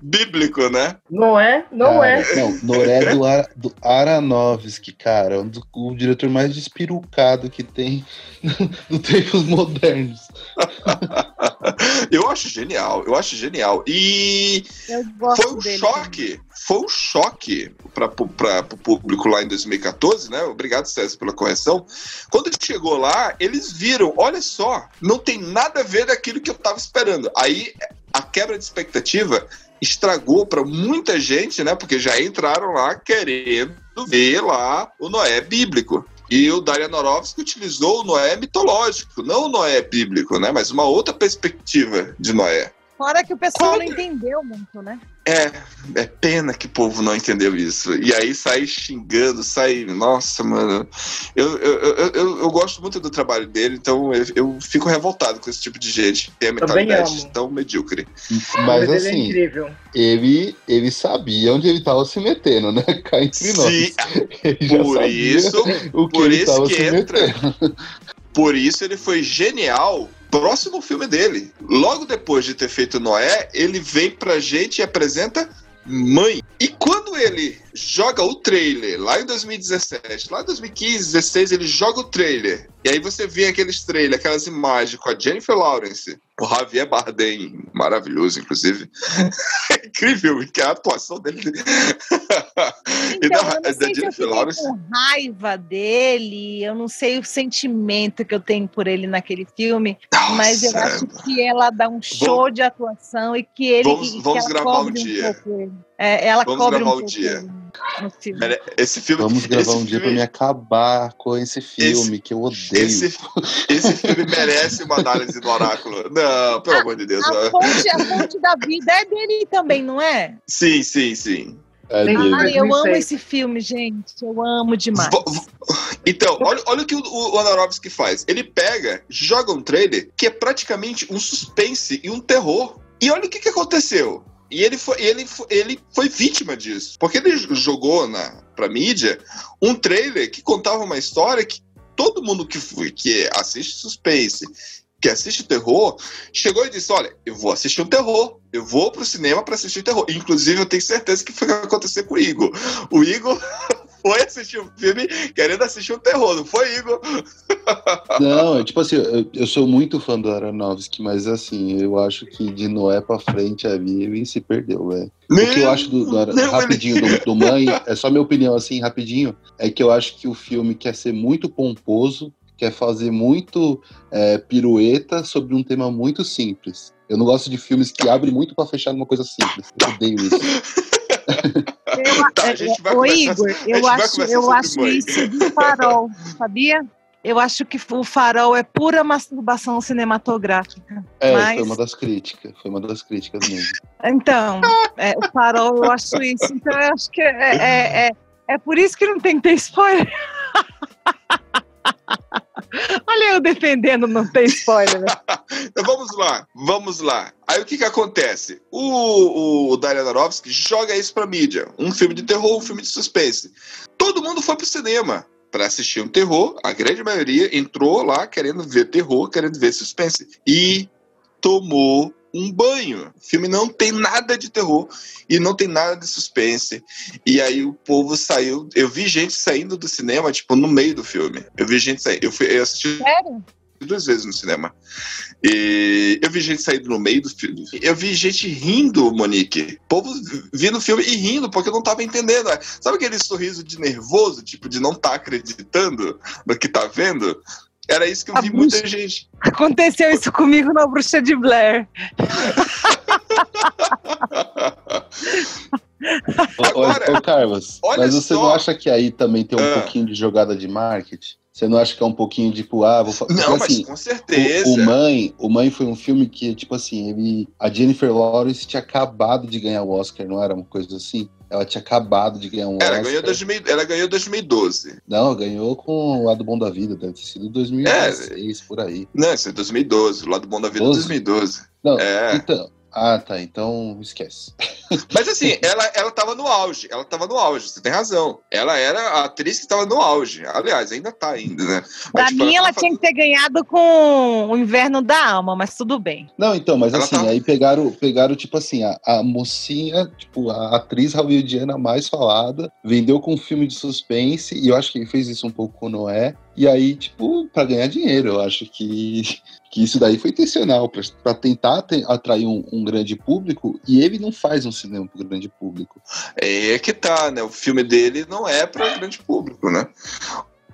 Bíblico, né? Não é, não Cara, é. Não, Noré do, Ara, do Aranovski, cara, um do- o diretor mais despirucado que tem no tempos modernos. Eu acho genial, eu acho genial. E foi um dele. choque, foi um choque para o público lá em 2014, né? Obrigado, César, pela correção. Quando ele chegou lá, eles viram, olha só, não tem nada a ver daquilo que eu tava esperando. Aí a quebra de expectativa estragou para muita gente, né? Porque já entraram lá querendo ver lá o Noé bíblico. E o Daria Aronofsky utilizou o Noé mitológico, não o Noé bíblico, né? Mas uma outra perspectiva de Noé. Fora que o pessoal Quando- não entendeu muito, né? É, é pena que o povo não entendeu isso. E aí sai xingando, sai. Nossa, mano. Eu, eu, eu, eu, gosto muito do trabalho dele, então eu, eu fico revoltado com esse tipo de gente. que Tem a mentalidade tão medíocre. Mas ele é assim, incrível. ele, ele sabia onde ele tava se metendo, né? Cá entre nós. Sim, por isso, o que por ele isso tava que se entra. metendo. por isso ele foi genial. Próximo filme dele. Logo depois de ter feito Noé, ele vem pra gente e apresenta Mãe. E quando ele joga o trailer lá em 2017, lá em 2015, 2016, ele joga o trailer. E aí você vê aqueles trailers, aquelas imagens com a Jennifer Lawrence, o Javier Bardem, maravilhoso, inclusive. É incrível, que a atuação dele. e Então, da, eu não da sei se eu fiquei Lawrence. com raiva dele, eu não sei o sentimento que eu tenho por ele naquele filme, mas eu Nossa, acho que ela dá um show de atuação e que ele Vamos- e que vamos gravar um dia. ele. É, ela Vamos cobre um gravar um pouco dia. filme. Esse filme. Vamos gravar esse um dia pra filme- me acabar com esse filme que eu odeio. Esse, esse filme merece uma análise do oráculo. Não, pelo amor de Deus. A fonte, a fonte da vida é dele também, não é? Sim, sim, sim. É. Ai, eu amo 2006. esse filme, gente. Eu amo demais. Então, olha, olha o que o, o Aronofsky faz. Ele pega, joga um trailer que é praticamente um suspense e um terror. E olha o que, que aconteceu. E ele foi, ele, ele foi vítima disso. Porque ele jogou na, pra mídia um trailer que contava uma história que todo mundo que, foi, que assiste suspense, que assiste terror, chegou e disse: Olha, eu vou assistir um terror. Eu vou pro cinema pra assistir terror. Inclusive, eu tenho certeza que foi o que aconteceu com o Igor. O Igor foi assistir um filme querendo assistir um terror, não foi, Igor? Não, é tipo assim, eu, eu sou muito fã do Aronofsky, mas assim, eu acho que de Noé pra frente a Vivi se perdeu, velho. O que eu acho do, do rapidinho do, do Mãe, é só minha opinião assim, rapidinho, é que eu acho que o filme quer ser muito pomposo, quer fazer muito é, pirueta sobre um tema muito simples. Eu não gosto de filmes que abrem muito pra fechar numa coisa simples. Eu odeio isso. Eu, Tá, a gente vai ô, Igor, eu acho, eu acho isso do farol, sabia? Eu acho que o farol é pura masturbação cinematográfica. É, Mas- foi uma das críticas. Foi uma das críticas mesmo. Então, é, o farol, eu acho isso. Então, eu acho que é, é, é, é por isso que não tem que ter spoiler. Olha eu defendendo não ter spoiler. né? Então vamos lá, vamos lá. Aí o que que acontece? O, o Darren Aronofsky joga isso pra mídia. Um filme de terror, um filme de suspense. Todo mundo foi pro cinema pra assistir um terror. A grande maioria entrou lá querendo ver terror, querendo ver suspense. E tomou um banho. O filme não tem nada de terror e não tem nada de suspense. E aí o povo saiu. Eu vi gente saindo do cinema, tipo, no meio do filme. Eu vi gente saindo. Eu, fui, eu assisti Sério? duas vezes no cinema. E eu vi gente saindo no meio do filme. Eu vi gente rindo, Monique. O povo vindo o filme e rindo, porque não tava entendendo. Sabe aquele sorriso de nervoso, tipo, de não estar acreditando no que tá vendo? Era isso que eu A vi bruxa. muita gente. Aconteceu isso comigo na Bruxa de Blair. Ô, Agora, ô, ô, Carlos, olha mas você só. não acha que aí também tem um Ah. pouquinho de jogada de marketing? Você não acha que é um pouquinho tipo, ah, vou fazer. Não, mas assim, com certeza. o, o Mãe, o Mãe foi um filme que, tipo assim, ele, a Jennifer Lawrence tinha acabado de ganhar o Oscar, não era uma coisa assim? Ela tinha acabado de ganhar um ela, Oscar. ganhou 2000, ela ganhou 2012. Não, ganhou com o Lado Bom da Vida, deve ter sido 2016, por aí. Não, isso é 2012. O lado bom da vida é 12? 2012. Não, É. então. Ah, tá, então esquece. Mas assim, ela, ela tava no auge, ela tava no auge, você tem razão. Ela era a atriz que tava no auge. Aliás, ainda tá ainda, né? Mas, Pra tipo, mim, ela tava tinha que ter ganhado com o Inverno da Alma, mas tudo bem. Não, então, mas Ela assim, tá- aí pegaram, pegaram, tipo assim, a, a mocinha, tipo, a atriz hollywoodiana mais falada, vendeu com um filme de suspense, e eu acho que ele fez isso um pouco com o Noé, e aí, tipo, pra ganhar dinheiro, eu acho que, que isso daí foi intencional, pra tentar te- atrair um, um grande público, e ele não faz um cinema pro grande público. É que tá, né? O filme dele não é para grande público, né?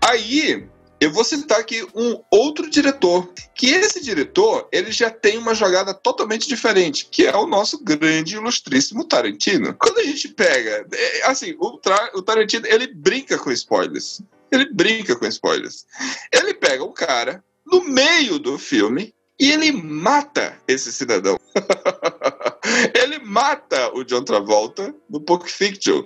Aí, eu vou citar aqui um outro diretor, que esse diretor, ele já tem uma jogada totalmente diferente, que é o nosso grande, ilustríssimo Tarantino. Quando a gente pega, é, assim, o, o Tarantino, ele brinca com spoilers. Ele brinca com spoilers. Ele pega um cara no meio do filme e ele mata esse cidadão. ele mata o John Travolta no Pulp Fiction.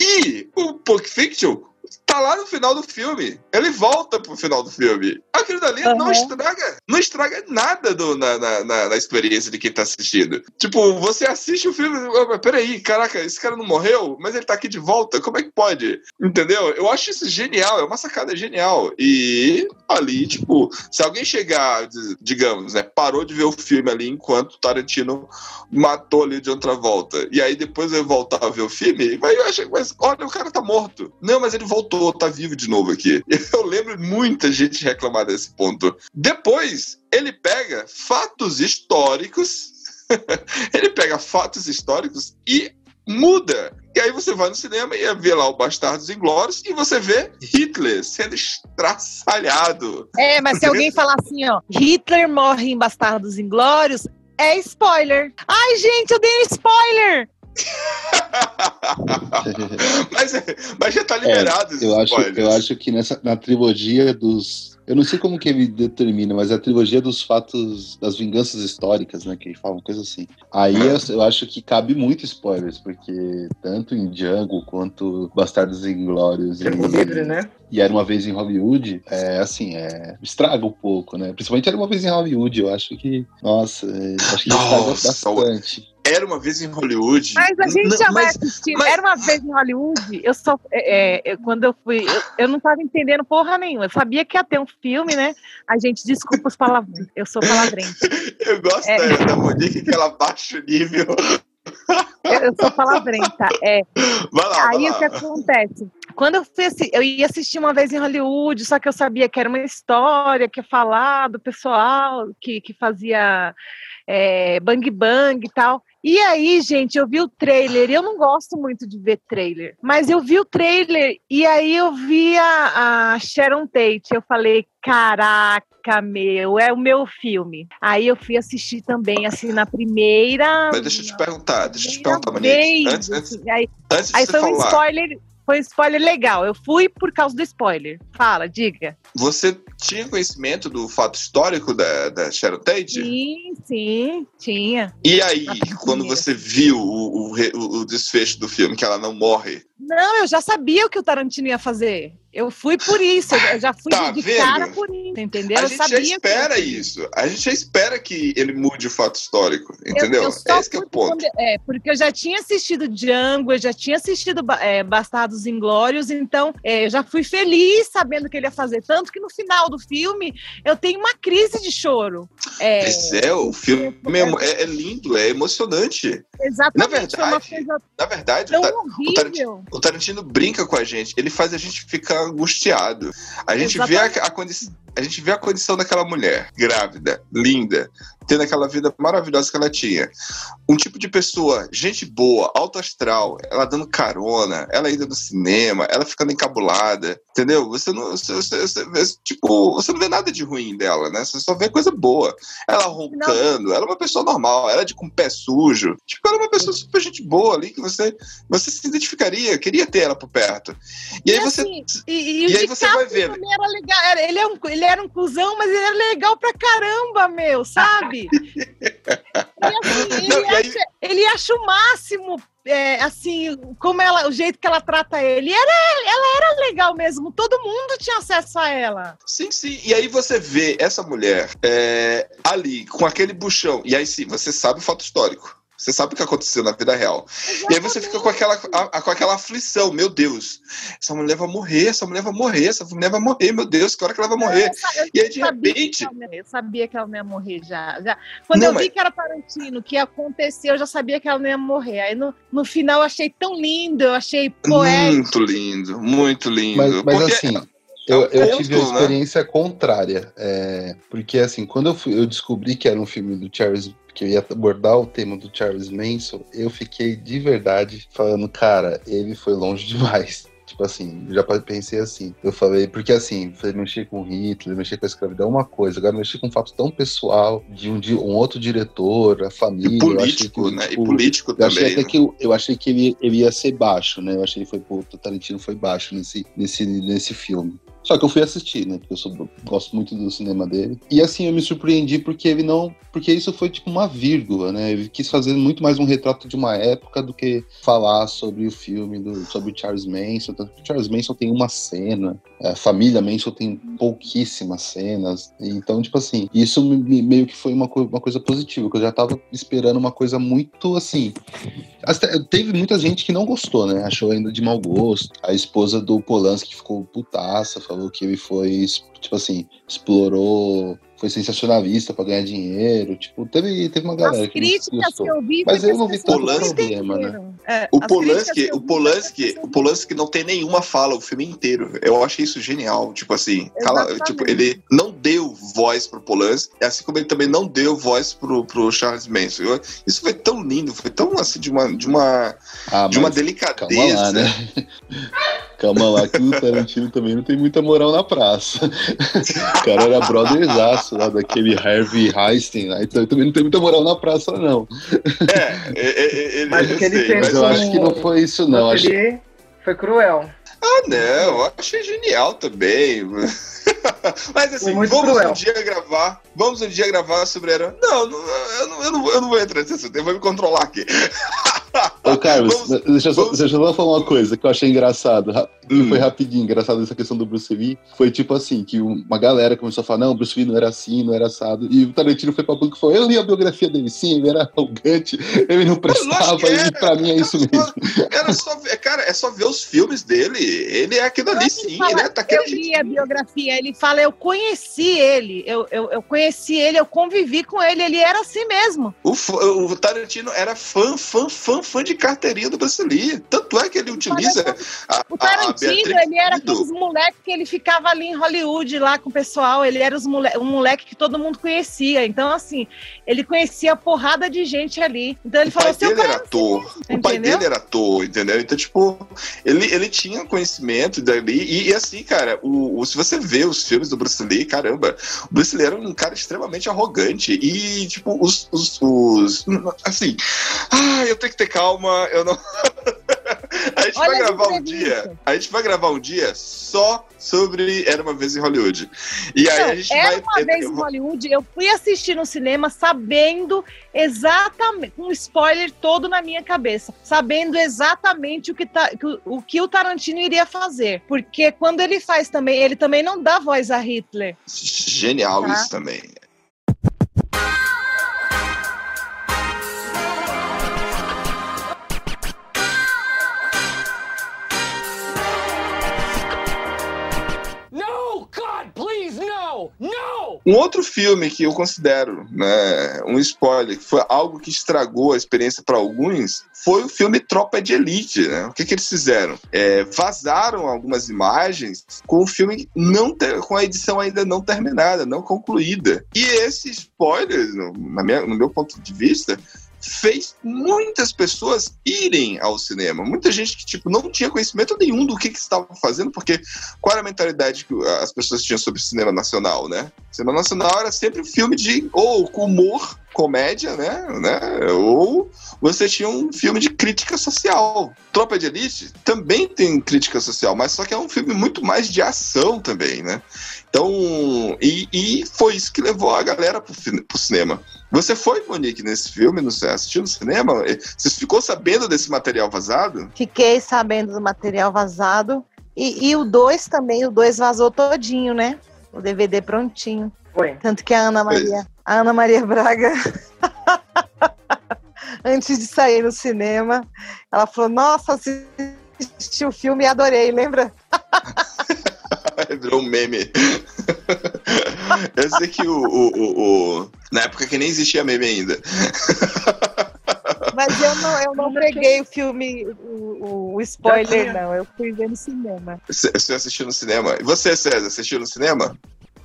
E o Pulp Fiction tá lá no final do filme. Ele volta pro final do filme. Aquilo dali não Aham. estraga, não estraga nada do- na, na, na- na experiência de quem tá assistindo. Tipo, você assiste o filme, "Ah, mas peraí, caraca, esse cara não morreu, mas ele tá aqui de volta, como é que pode? Entendeu? Eu acho isso genial, é uma sacada genial. E ali, tipo, se alguém chegar, digamos, né, parou de ver o filme ali enquanto Tarantino matou ali de outra volta, e aí depois vai voltar a ver o filme, mas eu acho, mas olha, o cara tá morto. Não, mas ele voltou, tá vivo de novo aqui. Eu lembro muita gente reclamar desse ponto. Depois, ele pega fatos históricos, ele pega fatos históricos e muda. E aí você vai no cinema e vê lá o Bastardos Inglórios e você vê Hitler sendo estraçalhado. É, mas se alguém falar assim, ó, Hitler morre em Bastardos Inglórios, é spoiler. Ai, gente, eu dei um spoiler. mas, mas já tá liberado esses É, eu acho, eu acho que nessa, na trilogia dos. Eu não sei como que ele determina, mas é a trilogia dos fatos, das vinganças históricas, né? Que eles falam, coisa assim. Aí eu, eu acho que cabe muito spoilers, porque tanto em Django quanto Bastardos Inglórios Tempo livre, né? e Era Uma Vez em Hollywood, é assim, é, estraga um pouco, né? Principalmente Era Uma Vez em Hollywood, eu acho que, nossa, é, acho que estraga Nossa, bastante. Era uma vez em Hollywood. Mas a gente Não, já vai mas- assistir. mas- Era uma vez em Hollywood, eu só. é, é, eu- quando eu fui. Eu, eu não tava entendendo porra nenhuma. Eu sabia que ia ter um filme, né? A gente, desculpa os palavrões. Eu sou palavrenta. Eu gosto É. da, da Monique que ela baixa o nível. Eu, sou palavrenta. É. Vai lá, Aí o que acontece? Quando eu fui assi- eu ia assistir uma vez em Hollywood, só que eu sabia que era uma história que ia falar do pessoal que, que fazia é, bang bang e tal. E aí, gente, eu vi o trailer, e eu não gosto muito de ver trailer, mas eu vi o trailer e aí eu vi a, a Sharon Tate. Eu falei, caraca, meu, é o meu filme. Aí eu fui assistir também, assim, na primeira. Mas deixa eu te perguntar, deixa eu te perguntar, Monique. Antes, antes, assim, aí, antes de Aí você foi um falar, spoiler, foi um spoiler legal. Eu fui por causa do spoiler. Fala, diga. você tinha conhecimento do fato histórico da, da Sharon Tate? Sim, sim, tinha. E aí, quando você viu o, o- o desfecho do filme, que ela não morre, Não, eu já sabia o que o Tarantino ia fazer. Eu fui por isso, eu já fui Tá de vendo? cara por isso, entendeu? a eu gente já sabia que- espera isso. A gente já espera que ele mude o fato histórico, Eu- entendeu? Eu, só Esse que é o ponto. quando- é, porque eu já tinha assistido Django, eu já tinha assistido é, Bastardos Inglórios, então é, eu já fui feliz sabendo que ele ia fazer. Tanto que no final do filme eu tenho uma crise de choro. É, Pois é, o filme é, é- é lindo, é emocionante. exatamente, Na uma verdade, Na verdade, o, Ta- horrível. o Tarantino brinca com a gente, ele faz a gente ficar angustiado. A gente, vê a, a, condi- a gente vê a condição daquela mulher, grávida, linda, tendo aquela vida maravilhosa que ela tinha. Um tipo de pessoa, gente boa, alto astral, ela dando carona, ela indo no cinema, ela ficando encabulada, entendeu? Você não, você, você- você vê, tipo, você não vê nada de ruim dela, né? Você só vê coisa boa. Ela roncando, ela é uma pessoa normal, ela é de com o pé sujo. Tipo, ela é uma pessoa super gente boa ali que você, você se identificaria, queria ter ela por perto. E aí E você. assim, E, e E o aí você vai ver. ele, é um, ele era um cuzão, mas ele era legal pra caramba, meu, sabe? e assim, ele, Não, aí- acha, ele acha o máximo, é, assim, como ela, o jeito que ela trata ele. Era, ela era legal mesmo, todo mundo tinha acesso a ela. Sim, sim. E aí você vê essa mulher é, ali, com aquele buchão. E aí sim, você sabe o fato histórico. Você sabe o que aconteceu na vida real. E aí você fica com aquela, a- a- com aquela aflição, meu Deus, essa mulher vai morrer, essa mulher vai morrer, essa mulher vai morrer, meu Deus, que hora que ela vai morrer? Eu eu E aí, de repente- Eu sabia que ela não ia morrer já. já. Quando Não, eu vi mas- que era Tarantino, que ia acontecer, eu já sabia que ela não ia morrer. Aí no, no final eu achei tão lindo, eu achei poético. Muito lindo, muito lindo. Mas, mas Porque- assim, eu, é eu tive a né? experiência contrária. é, porque assim, quando eu, fui- eu descobri que era um filme do Charles, que eu ia abordar o tema do Charles Manson, eu fiquei de verdade falando, cara, ele foi longe demais. Tipo assim, já pensei assim. Eu falei, porque assim, foi mexer com Hitler, mexer com a escravidão é uma coisa. Agora, mexer com um fato tão pessoal de um, di- um outro diretor, a família. E eu achei político, que, né? E tipo, político eu achei também. até né? que eu, eu achei que ele, ele ia ser baixo, né? Eu achei que foi, pô, o Tarantino foi baixo nesse, nesse, nesse filme. Só que eu fui assistir, né? Porque eu sou- gosto muito do cinema dele. E assim, eu me surpreendi porque ele não. Porque isso foi tipo uma vírgula, né? Ele quis fazer muito mais um retrato de uma época do que falar sobre o filme, do, sobre Charles Manson. Charles Manson tem uma cena, a família Manson tem pouquíssimas cenas. Então, tipo assim, isso me- meio que foi uma, co- uma coisa positiva, que eu já tava esperando uma coisa muito assim. Até- teve muita gente que não gostou, né? Achou ainda de mau gosto. A esposa do Polanski ficou putaça, falou que ele foi, tipo assim, explorou, foi sensacionalista pra ganhar dinheiro. Tipo, teve, teve uma galera As que críticas que eu vi Mas eu não vi tanto problema, né? É, O Polanski, o Polanski, o Polanski não tem nenhuma fala o filme inteiro. Eu achei isso genial. Tipo assim, cala- tipo, ele não deu voz pro Polanski, assim como ele também não deu voz pro, pro Charles Manson. Eu- isso foi tão lindo, foi tão assim de uma de uma Ah, de uma delicadeza. calma lá, né? Calma lá que o Tarantino também não tem muita moral na praça. O cara era brotherzaço lá daquele Harvey Weinstein, lá, então ele também não tem muita moral na praça, não. É, é, é, ele, Mas o que ele sei, Mas eu acho que não foi isso, não. Acho Ele foi cruel. Ah, não, eu achei genial também. Mas assim, vamos cruel. um dia gravar. Vamos um dia gravar sobre era. Não, não, eu, não, eu, não, eu não vou entrar nesse assunto, eu vou me controlar aqui. Ô, Carlos, Vamos- deixa, eu só, deixa eu só falar uma coisa que eu achei engraçado. Ra- Hum. Foi rapidinho, engraçado essa questão do Bruce Lee. Foi tipo assim, que uma galera começou a falar, não, o Bruce Lee não era assim, não era assado. E o Tarantino foi pra banco e falou, eu li a biografia dele, sim, ele era arrogante, ele não prestava, e pra mim é isso mesmo. Era só ver, cara, é só ver os filmes dele. Ele é aquilo ali, sim. fala, Ele é daquele eu li a biografia, ele fala, eu conheci ele, eu, eu, eu conheci ele, eu convivi com ele, ele era assim mesmo. O, o Tarantino era fã, fã, fã, fã de carteirinha do Bruce Lee. Tanto é que ele utiliza a, O a- a Tarantino, Beatrix ele era aqueles moleques que ele ficava ali em Hollywood, lá com o pessoal, ele era os mole um moleque que todo mundo conhecia, então assim, ele conhecia a porrada de gente ali, então ele O pai falou assim, eu dele era ator. O pai entendeu? dele era ator, entendeu? Então, tipo, ele, ele tinha conhecimento dali. E, e assim, cara, o, o- se você vê os filmes do Bruce Lee, caramba, o Bruce Lee era um cara extremamente arrogante. E, tipo, os. os, os- assim. Ah, eu tenho que ter calma, eu não. A gente Olha vai gravar um dia. A gente vai gravar um dia só sobre Era uma vez em Hollywood. E aí a gente era vai. uma vez eu em Hollywood, eu fui assistir no cinema sabendo exatamente, um spoiler todo na minha cabeça, sabendo exatamente o que, tá, que o- o que o Tarantino iria fazer. Porque quando ele faz também, ele também não dá voz a Hitler. Genial Tá. isso também. Um outro filme que eu considero né, um spoiler, que foi algo que estragou a experiência para alguns, foi o filme Tropa de Elite. Né? O que, que eles fizeram? É, vazaram algumas imagens com o filme não ter- com a edição ainda não terminada, não concluída. E esse spoiler, no, minha- no meu ponto de vista, fez muitas pessoas irem ao cinema. Muita gente que tipo não tinha conhecimento nenhum do que, que estavam fazendo, porque qual era a mentalidade que as pessoas tinham sobre cinema nacional, né? Cinema nacional era sempre filme de ou humor, comédia, né? né? Ou você tinha um filme de crítica social. Tropa de Elite também tem crítica social, mas só que é um filme muito mais de ação também, né? Então, e, e foi isso que levou a galera pro, pro cinema. Você foi, Monique, nesse filme, no, assistiu no cinema? Você ficou sabendo desse material vazado? Fiquei sabendo do material vazado. E, e o 2 também, o 2 vazou todinho, né? O DVD prontinho. Foi. Tanto que a Ana Maria, a Ana Maria Braga, antes de sair no cinema, ela falou: Nossa, assisti o filme e adorei, lembra? Virou um meme. Eu sei que o, o- o- o- Na época que nem existia meme ainda. Mas eu não, eu não peguei o filme, o, o- spoiler, não. Eu fui ver no cinema. Você assistiu no cinema. E você, César, assistiu no cinema?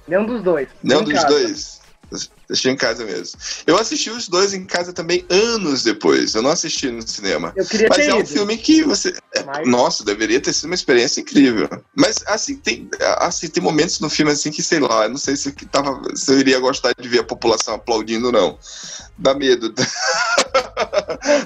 Nenhum dos dois. Nenhum dos casa. dois? Assistiu em casa mesmo. Eu assisti os dois em casa também anos depois. Eu não assisti no cinema. Eu queria Mas ter é um ido. filme que você. é, Mas- Nossa, deveria ter sido uma experiência incrível. Mas assim, tem, assim, tem momentos no filme assim que, sei lá, eu não sei se, eu tava, se eu iria gostar de ver a população aplaudindo, não. Dá medo.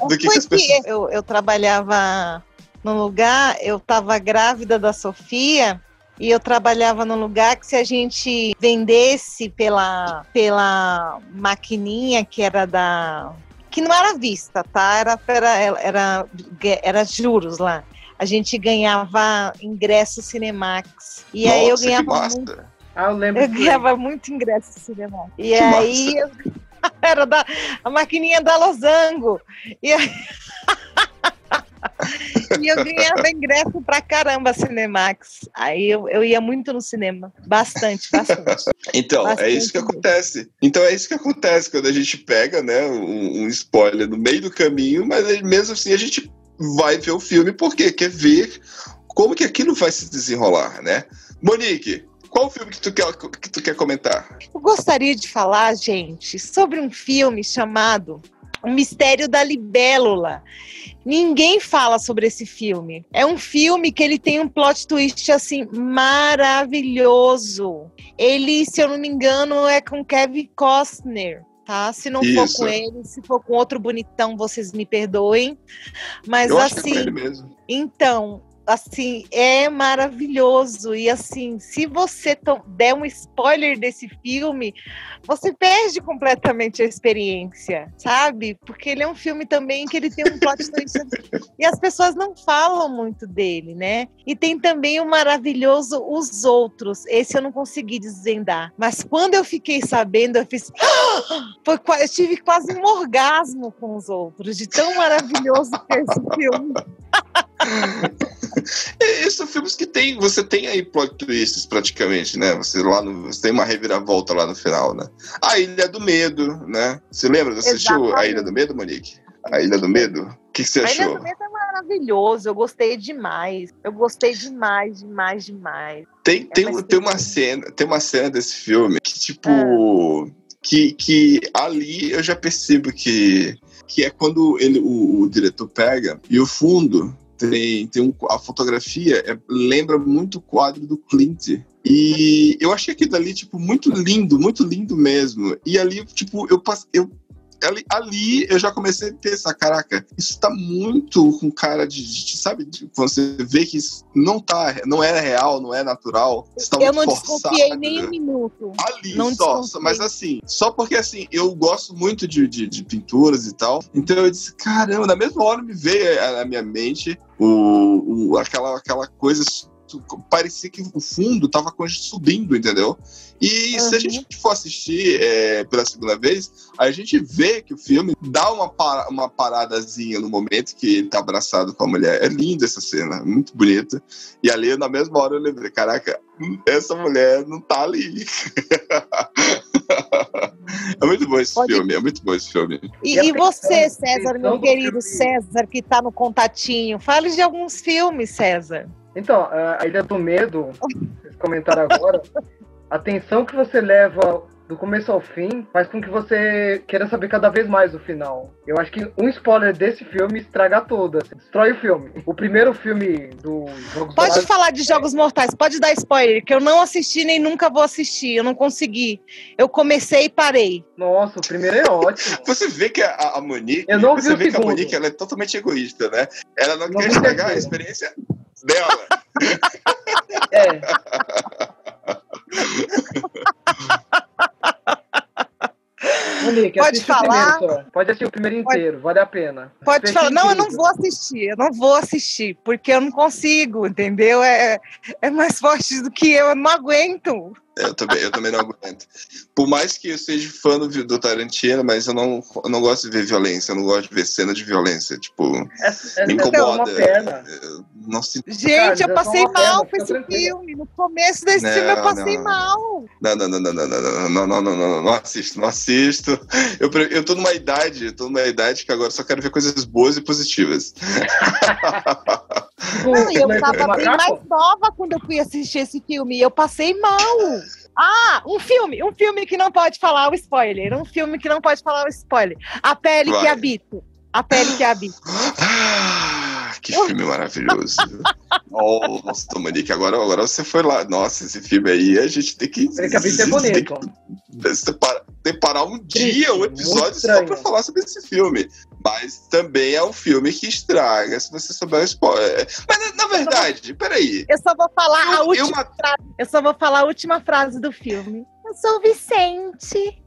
Do que que as pessoas- eu, eu trabalhava num lugar, eu estava grávida da Sofia e eu trabalhava num lugar que se a gente vendesse pela, pela maquininha que era da que não era vista, tá? Era era, era, era juros lá. A gente ganhava ingresso Cinemax. E aí eu Nossa, que ganhava muito, Ah, eu lembro. eu ganhava muito ingresso Cinemax. E Que aí eu- era da a maquininha da Losango. E aí E eu ganhava ingresso pra caramba Cinemax. Aí eu, eu ia muito no cinema. Bastante, bastante. Então, é Bastante isso que acontece. Então é isso que acontece quando a gente pega, né, um, um spoiler no meio do caminho, mas mesmo assim a gente vai ver o filme porque quer ver como que aquilo vai se desenrolar, né? Monique, qual filme que tu quer, que tu quer comentar? Eu gostaria de falar, gente, sobre um filme chamado O Mistério da Libélula. Ninguém fala sobre esse filme. É um filme que ele tem um plot twist assim maravilhoso. Ele, se eu não me engano, é com Kevin Costner. Tá? Se não for Isso. com ele, se for com outro bonitão, vocês me perdoem. Mas Eu é assim, com ele mesmo. então, assim, é maravilhoso. E assim, se você der um spoiler desse filme, você perde completamente a experiência, sabe? Porque ele é um filme também que ele tem um plot twist. e as pessoas não falam muito dele, né? E tem também o maravilhoso Os Outros. Esse eu não consegui desvendar. Mas quando eu fiquei sabendo, eu fiz. Foi, eu tive quase um orgasmo com os outros, de tão maravilhoso que é esse filme. É, Esses são filmes que tem, você tem aí plot twists praticamente, né? Você lá no, você tem uma reviravolta lá no final, né? A Ilha do Medo, né? Você lembra? Você assistiu A Exatamente. Ilha do Medo, Monique? A Ilha do Medo? O que, que você A Ilha achou? do Medo é maravilhoso, eu gostei demais. Eu gostei demais, demais, demais. Tem, tem, mas tem tem- uma cena, tem uma cena desse filme que, tipo. Que, que ali eu já percebo que, que é quando ele, o, o diretor pega e o fundo tem, tem um, a fotografia é- lembra muito o quadro do Clint. E eu achei aquilo ali, tipo, muito lindo, muito lindo mesmo. E ali, tipo, eu. Eu, ali, ali eu já comecei a pensar, caraca, isso tá muito com cara de, de- sabe, de- você vê que isso não tá, não é real, não é natural, isso tá eu muito não forçado. desconfiei nem um minuto. Ali, Não só, desconfiei. mas assim, só porque assim, eu gosto muito de, de, de pinturas e tal, então eu disse, caramba, na mesma hora me veio à minha mente o, o- aquela, aquela coisa, parecia que o fundo tava co- subindo, entendeu? E se a Uhum. gente for assistir é, pela segunda vez, a gente vê que o filme dá uma, para- uma paradazinha no momento que ele tá abraçado com a mulher. É linda essa cena, muito bonita. E ali, na mesma hora, eu lembrei, caraca, essa mulher não tá ali. é muito bom esse Pode- filme, é muito bom esse filme. E, E você, tensão- César, tensão meu do querido César, que tá no contatinho, fale de alguns filmes, César. Então, a Ilha do Medo, vocês comentaram agora, a tensão que você leva do começo ao fim faz com que você queira saber cada vez mais o final. Eu acho que um spoiler desse filme estraga tudo, assim, destrói o filme. O primeiro filme do Jogos Pode Vorazes- falar de Jogos Mortais, pode dar spoiler, que eu não assisti nem nunca vou assistir, eu não consegui. Eu comecei e parei. Nossa, o primeiro é ótimo. Você vê que a, a Monique, Eu não vi você o vê que a. Monique ela é totalmente egoísta, né? Ela não, Não quer vi estragar a experiência dela. É. Monique, Pode falar? Pode assistir o primeiro Pode- inteiro, vale a pena. Pode falar, não, eu não vou assistir, eu não vou assistir, porque eu não consigo, entendeu? É, é mais forte do que eu, eu não aguento. Eu também, eu também não aguento. Por mais que eu seja fã do, do Tarantino, mas eu não, eu não gosto de ver violência, eu não gosto de ver cena de violência. Tipo, É, é, me é incomoda. Eu Não se... Gente, Cara, eu passei mal com esse filme. No começo desse Não, filme eu passei não. mal. Não, não, não, não, não, não, não, não, não, não, não, não assisto, não assisto. Eu, eu tô numa idade, eu tô numa idade que agora só quero ver coisas boas e positivas. Não, e eu tava bem mais nova quando eu fui assistir esse filme e eu passei mal. Ah, um filme, um filme que não pode falar o spoiler, um filme que não pode falar o spoiler. A pele que Vai. habito. A pele que habito. Ah, que filme maravilhoso. Nossa, Monique, agora, agora você foi lá. Nossa, esse filme aí a gente tem que. Ele acabei de ser bonito. separar, separar um dia, um episódio só pra falar sobre esse filme. Mas também é um filme que estraga se você souber o spoiler. Mas na, verdade, peraí. Eu só vou falar a Eu, última eu, frase. Eu só vou falar a última frase do filme. Eu sou o Vicente.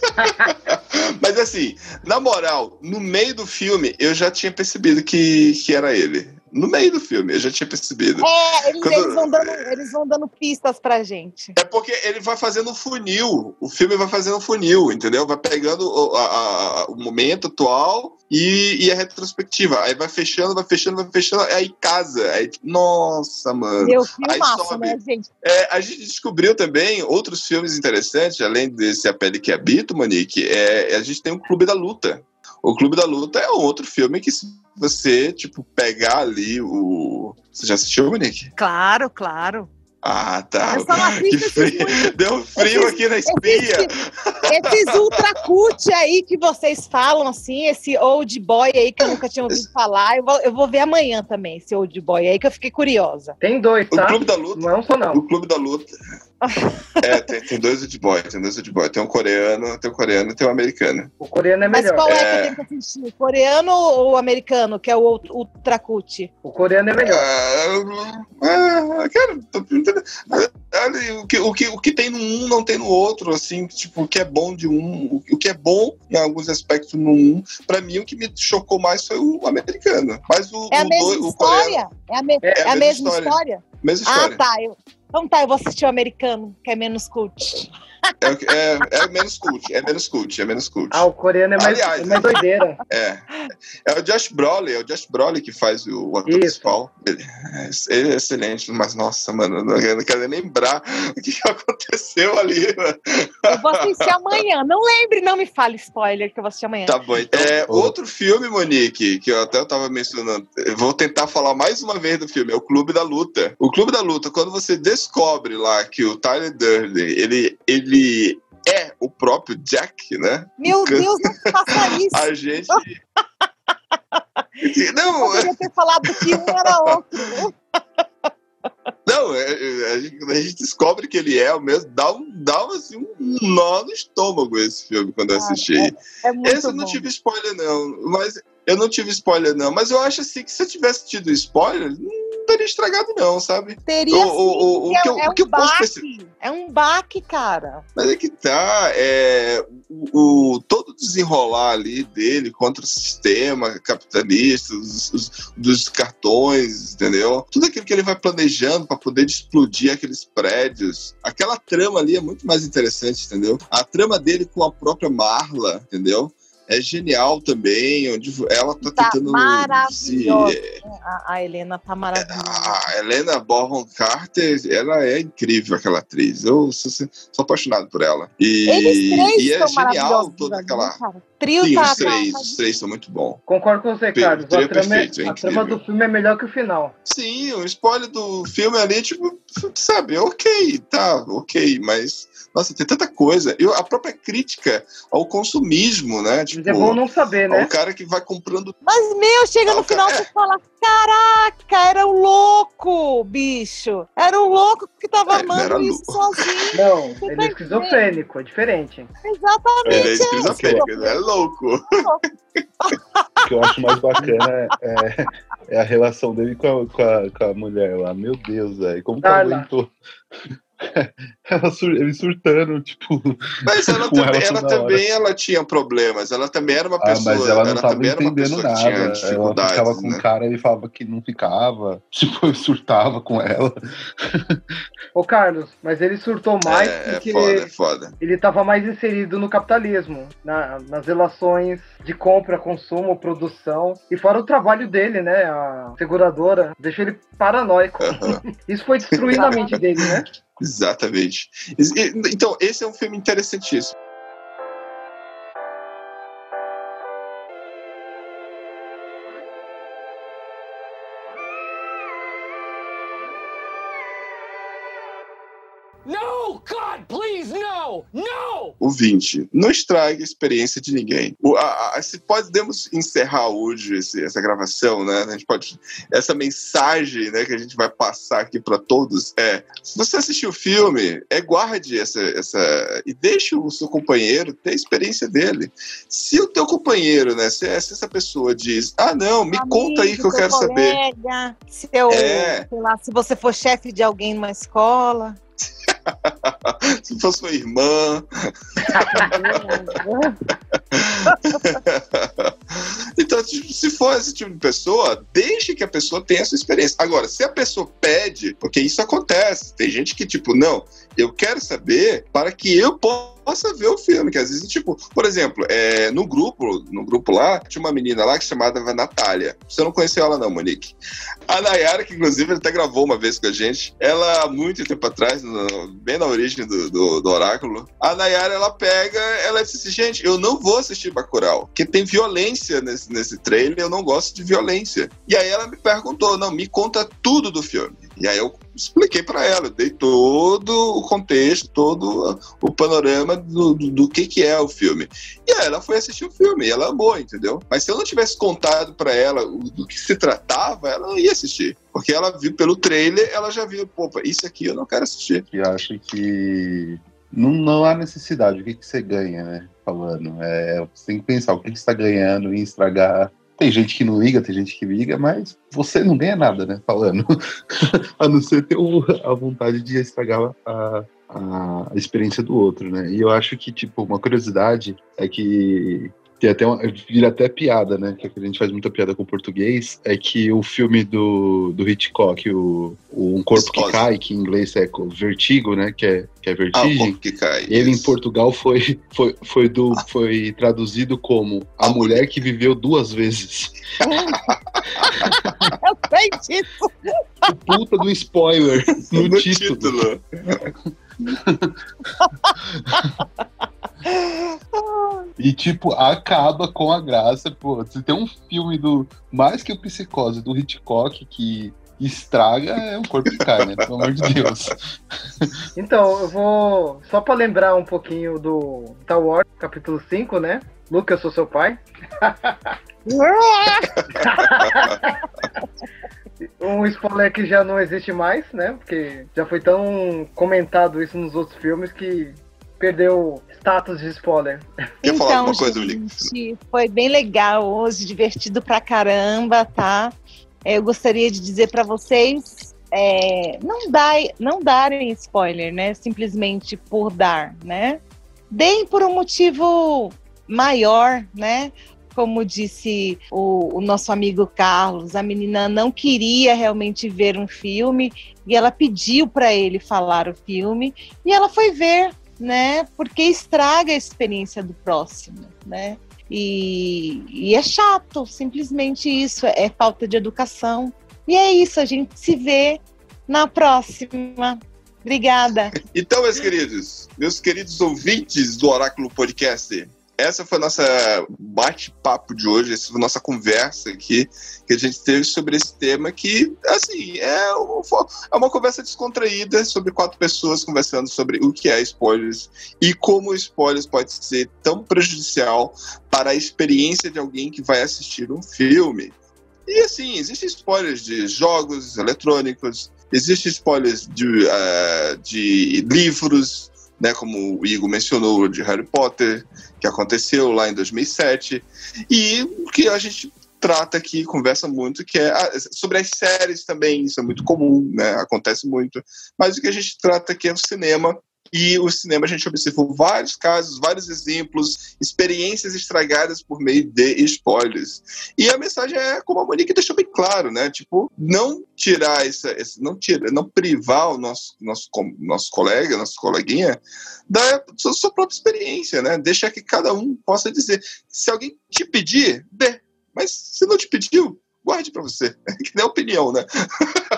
mas assim, na moral, no meio do filme, eu já tinha percebido que, que era ele. No meio do filme, eu já tinha percebido. É, eles, Quando- eles vão dando, eles vão dando pistas pra gente. É porque ele vai fazendo um funil. O filme vai fazendo um funil, entendeu? Vai pegando o, a- a- o momento atual e, e a retrospectiva. Aí vai fechando, vai fechando, vai fechando, aí casa. Aí, nossa, mano. Meu Aí filmaço, sobe. né, gente? É, a gente descobriu também outros filmes interessantes, além desse A Pele que Habita, Monique. É, a gente tem o Clube da Luta. O Clube da Luta é outro filme que se você, tipo, pegar ali o... Você já assistiu, Monique? Claro, claro. Ah, tá. Eu só não Que assisto esses frio. Deu frio esses- aqui na espinha. Esses ultra cult aí que vocês falam, assim, esse old boy aí que eu nunca tinha ouvido falar, eu vou, eu vou ver amanhã também, esse old boy aí que eu fiquei curiosa. Tem dois, O tá? Clube da Luta. Não é um só, não. O Clube da Luta. É, tem, tem dois old boy, tem dois old boy. Tem um coreano, tem um coreano e tem um americano. O coreano é Mas melhor. qual é, que É. eu tenho que assistir? O coreano ou o americano, que é o ultra cult? O coreano é melhor. Ah, ah, cara, tô o que, o, que, o que tem no um não tem no outro, assim, tipo, o que é bom de um, o, o que é bom em alguns aspectos no um, pra mim o que me chocou mais foi o americano. Mas o, É a o, mesma dois- o coreano, história? É a, me- É, é a mesma história? mesma Ah, história. tá. Eu... Então tá, eu vou assistir o americano, que é menos cult. É, é, é menos cult, é menos cult, é menos cult. Ah, o coreano é mais, Aliás, é mais doideira. É. É o Josh Brolin, é o Josh Brolin que faz o, o ator Isso. principal. Ele, ele é excelente, mas nossa, mano, eu não, eu não quero nem lembrar o que aconteceu ali. mano. Eu vou assistir amanhã. Não lembre, não me fale spoiler, que eu vou assistir amanhã. Tá bom, então. É, Ô. outro filme, Monique, que eu até tava mencionando, eu vou tentar falar mais uma vez do filme, é o Clube da Luta. O Clube da Luta, quando você descobre lá que o Tyler Durden, ele, ele é o próprio Jack, né? Meu Deus, não faça isso. A gente. Eu Não, poderia ter falado que um era outro. Não, é- é- a gente, descobre que ele é o mesmo, dá um, dá assim, um nó no estômago esse filme quando eu assisti. É muito esse eu não bom. tive spoiler, não. Mas eu não tive spoiler, não. Mas eu acho assim que se eu tivesse tido spoiler, não teria estragado, não, sabe? Teria O- sim, o- o porque que é, eu- é o que um eu posso baque. perceber- É um baque, cara. Mas é que tá, é, o, o- todo o desenrolar ali dele contra o sistema capitalista, os, os- dos cartões, entendeu? Tudo aquilo que ele vai planejando para poder explodir aqueles prédios. Aquela trama ali é muito mais interessante, entendeu? A trama dele com a própria Marla, entendeu? É genial também, onde ela tá, Tá tentando se, maravilhosa. A, a Helena tá maravilhosa. a Helena Bonham Carter, ela é incrível, aquela atriz. Eu sou, sou apaixonado por ela. E, e é genial toda né, aquela. Trio Sim, tá, os três, tá- os três são muito bons. Concordo com você, Carlos. trio A trama, perfeito, é a trama incrível. do filme é melhor que o final. Sim, o spoiler do filme ali, tipo, sabe, ok, tá, ok, mas. Nossa, tem tanta coisa. E a própria crítica ao consumismo, né? Tipo, Mas é bom não saber, né? cara que vai comprando. Mas, meu, chega Ah, no o final cara- você fala: caraca, era um louco, bicho. Era um louco que tava É, ele amando isso sozinho. Não, Você ele tá é esquizofrênico, é diferente. Exatamente. Ele é isso. esquizofrênico, ele é louco. O que eu acho mais bacana é, é- é a relação dele com a, com a, com a mulher lá. Meu Deus, velho. Como Darla. aguentou? Ela sur- ele surtando, tipo. Mas ela com ela também, ela hora. também ela tinha problemas. Ela também era uma Ah, pessoa. mas ela não tava também era uma entendendo pessoa que nada. Ela ficava com né? o cara e ele falava que não ficava. Tipo, ele surtava com ela. Ô, Carlos, mas ele surtou mais é, é porque foda, é foda. ele estava mais inserido no capitalismo, na- nas relações de compra, consumo, produção. E fora o trabalho dele, né? A seguradora deixou ele paranoico. Aham, Isso foi destruindo a mente dele, né? Exatamente. Então, esse é um filme interessantíssimo. No! O 20. Não estrague a experiência de ninguém. O, a, a, se podemos encerrar hoje esse- essa gravação, né? A gente pode. Essa mensagem né, que a gente vai passar aqui para todos é: se você assistiu o filme, é guarde essa, essa. e deixe o seu companheiro ter a experiência dele. Se o teu companheiro, né? Se, se essa pessoa diz, ah, não, me conta aí que eu quero saber. colega, Seu, É. lá, se você for chefe de alguém numa escola. Se for sua irmã. então, se for esse tipo de pessoa, deixe que a pessoa tenha essa experiência. Agora, se a pessoa pede, porque isso acontece, tem gente que, tipo, não, eu quero saber para que eu possa ver o filme, que às vezes, tipo, por exemplo, é, no grupo, no grupo lá, tinha uma menina lá que se chamava Natália. Você não conheceu ela não, Monique. A Nayara, que inclusive até gravou uma vez com a gente, ela, muito tempo atrás, no- bem na origem do, do, do Oráculo, a Nayara, ela pega, ela disse assim, gente, eu não vou assistir Bacurau, porque tem violência nesse, nesse trailer, eu não gosto de violência. E aí ela me perguntou, não, me conta tudo do filme. E aí eu expliquei pra ela, dei todo o contexto, todo o panorama do, do, do que que é o filme. E aí ela foi assistir o filme, e ela amou, entendeu? Mas se eu não tivesse contado pra ela do que se tratava, ela não ia assistir. Porque ela viu pelo trailer, ela já viu, pô, isso aqui eu não quero assistir. que acho que não, não há necessidade. O que, que você ganha, né? Falando. É, você tem que pensar o que, que você está ganhando em estragar. Tem gente que não liga, tem gente que liga, mas você não ganha nada, né? Falando. a não ser ter a vontade de estragar a, a experiência do outro, né? E eu acho que, tipo, uma curiosidade é que. Tem até uma, vira até piada, né? Que a gente faz muita piada com o português. É que o filme do, do Hitchcock, o, o Um Corpo que Psicose. Cai, que em inglês é Vertigo, né? Que é, que é Ah, o vertigem. corpo que cai. ele em isso. Portugal foi, foi, foi, do, foi traduzido como A A Mulher que Viveu Duas Vezes. Eu sei disso. O puta do spoiler no, no título. título. E, tipo, acaba com a graça. Pô, se tem um filme do. Mais que o Psicose do Hitchcock que estraga, é o corpo que cai, né? Pelo amor de Deus. Então, eu vou. Só pra lembrar um pouquinho do Star Wars, capítulo 5, né? Luke, eu sou seu pai. Um spoiler que já não existe mais, né? Porque já foi tão comentado isso nos outros filmes que perdeu status de spoiler. Quer falar então, alguma coisa, gente, foi bem legal hoje, divertido pra caramba, tá? É, Eu gostaria de dizer pra vocês é, não, dá, não darem spoiler, né? Simplesmente por dar, né? Deem por um motivo maior, né? Como disse o, o nosso amigo Carlos, a menina não queria realmente ver um filme e ela pediu para ele falar o filme e ela foi ver, né? Porque estraga a experiência do próximo, né? E, e é chato, simplesmente isso, é, falta de educação. E é isso, a gente se vê na próxima. Obrigada. Então, meus queridos, meus queridos ouvintes do Oráculo Podcast, essa foi a nossa bate-papo de hoje, essa foi a nossa conversa aqui que a gente teve sobre esse tema que, assim, é, um- é uma conversa descontraída sobre quatro pessoas conversando sobre o que é spoilers e como spoilers pode ser tão prejudicial para a experiência de alguém que vai assistir um filme. E assim, existem spoilers de jogos eletrônicos, existem spoilers de, eh, de livros, né, como o Igor mencionou, de Harry Potter, que aconteceu lá em 2007, e o que a gente trata aqui, conversa muito, que é a- sobre as séries também, isso é muito comum, né, acontece muito, mas o que a gente trata aqui é o cinema, e o cinema a gente observou vários casos, vários exemplos, experiências estragadas por meio de spoilers. E a mensagem é como a Monique deixou bem claro, né? Tipo, não tirar essa, esse, não tirar, não privar o nosso nosso nosso colega, nosso coleguinha da sua, sua própria experiência, né? Deixar que cada um possa dizer. Se alguém te pedir, dê. Mas se não te pediu, guarde pra você. Que nem opinião, né?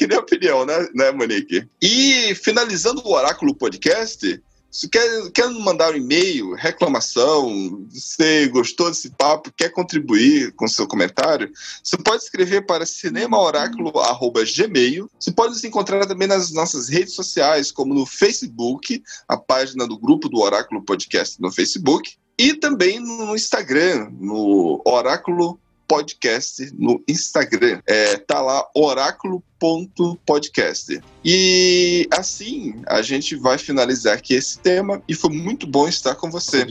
É que nem opinião, né, né, Monique? E finalizando o Oráculo Podcast, se quer, quer mandar um e-mail, reclamação, você gostou desse papo, quer contribuir com seu comentário, você pode escrever para cinemaoráculo.gmail. Você pode nos encontrar também nas nossas redes sociais, como no Facebook, a página do grupo do Oráculo Podcast no Facebook, e também no Instagram, no Oráculo Podcast no Instagram. É, tá lá oráculo.podcast. E assim a gente vai finalizar aqui esse tema e foi muito bom estar com você.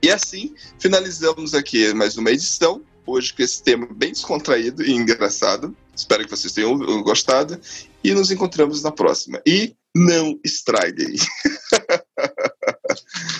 E assim finalizamos aqui mais uma edição. Hoje com esse tema bem descontraído e engraçado. Espero que vocês tenham gostado. E nos encontramos na próxima. E não estraguem.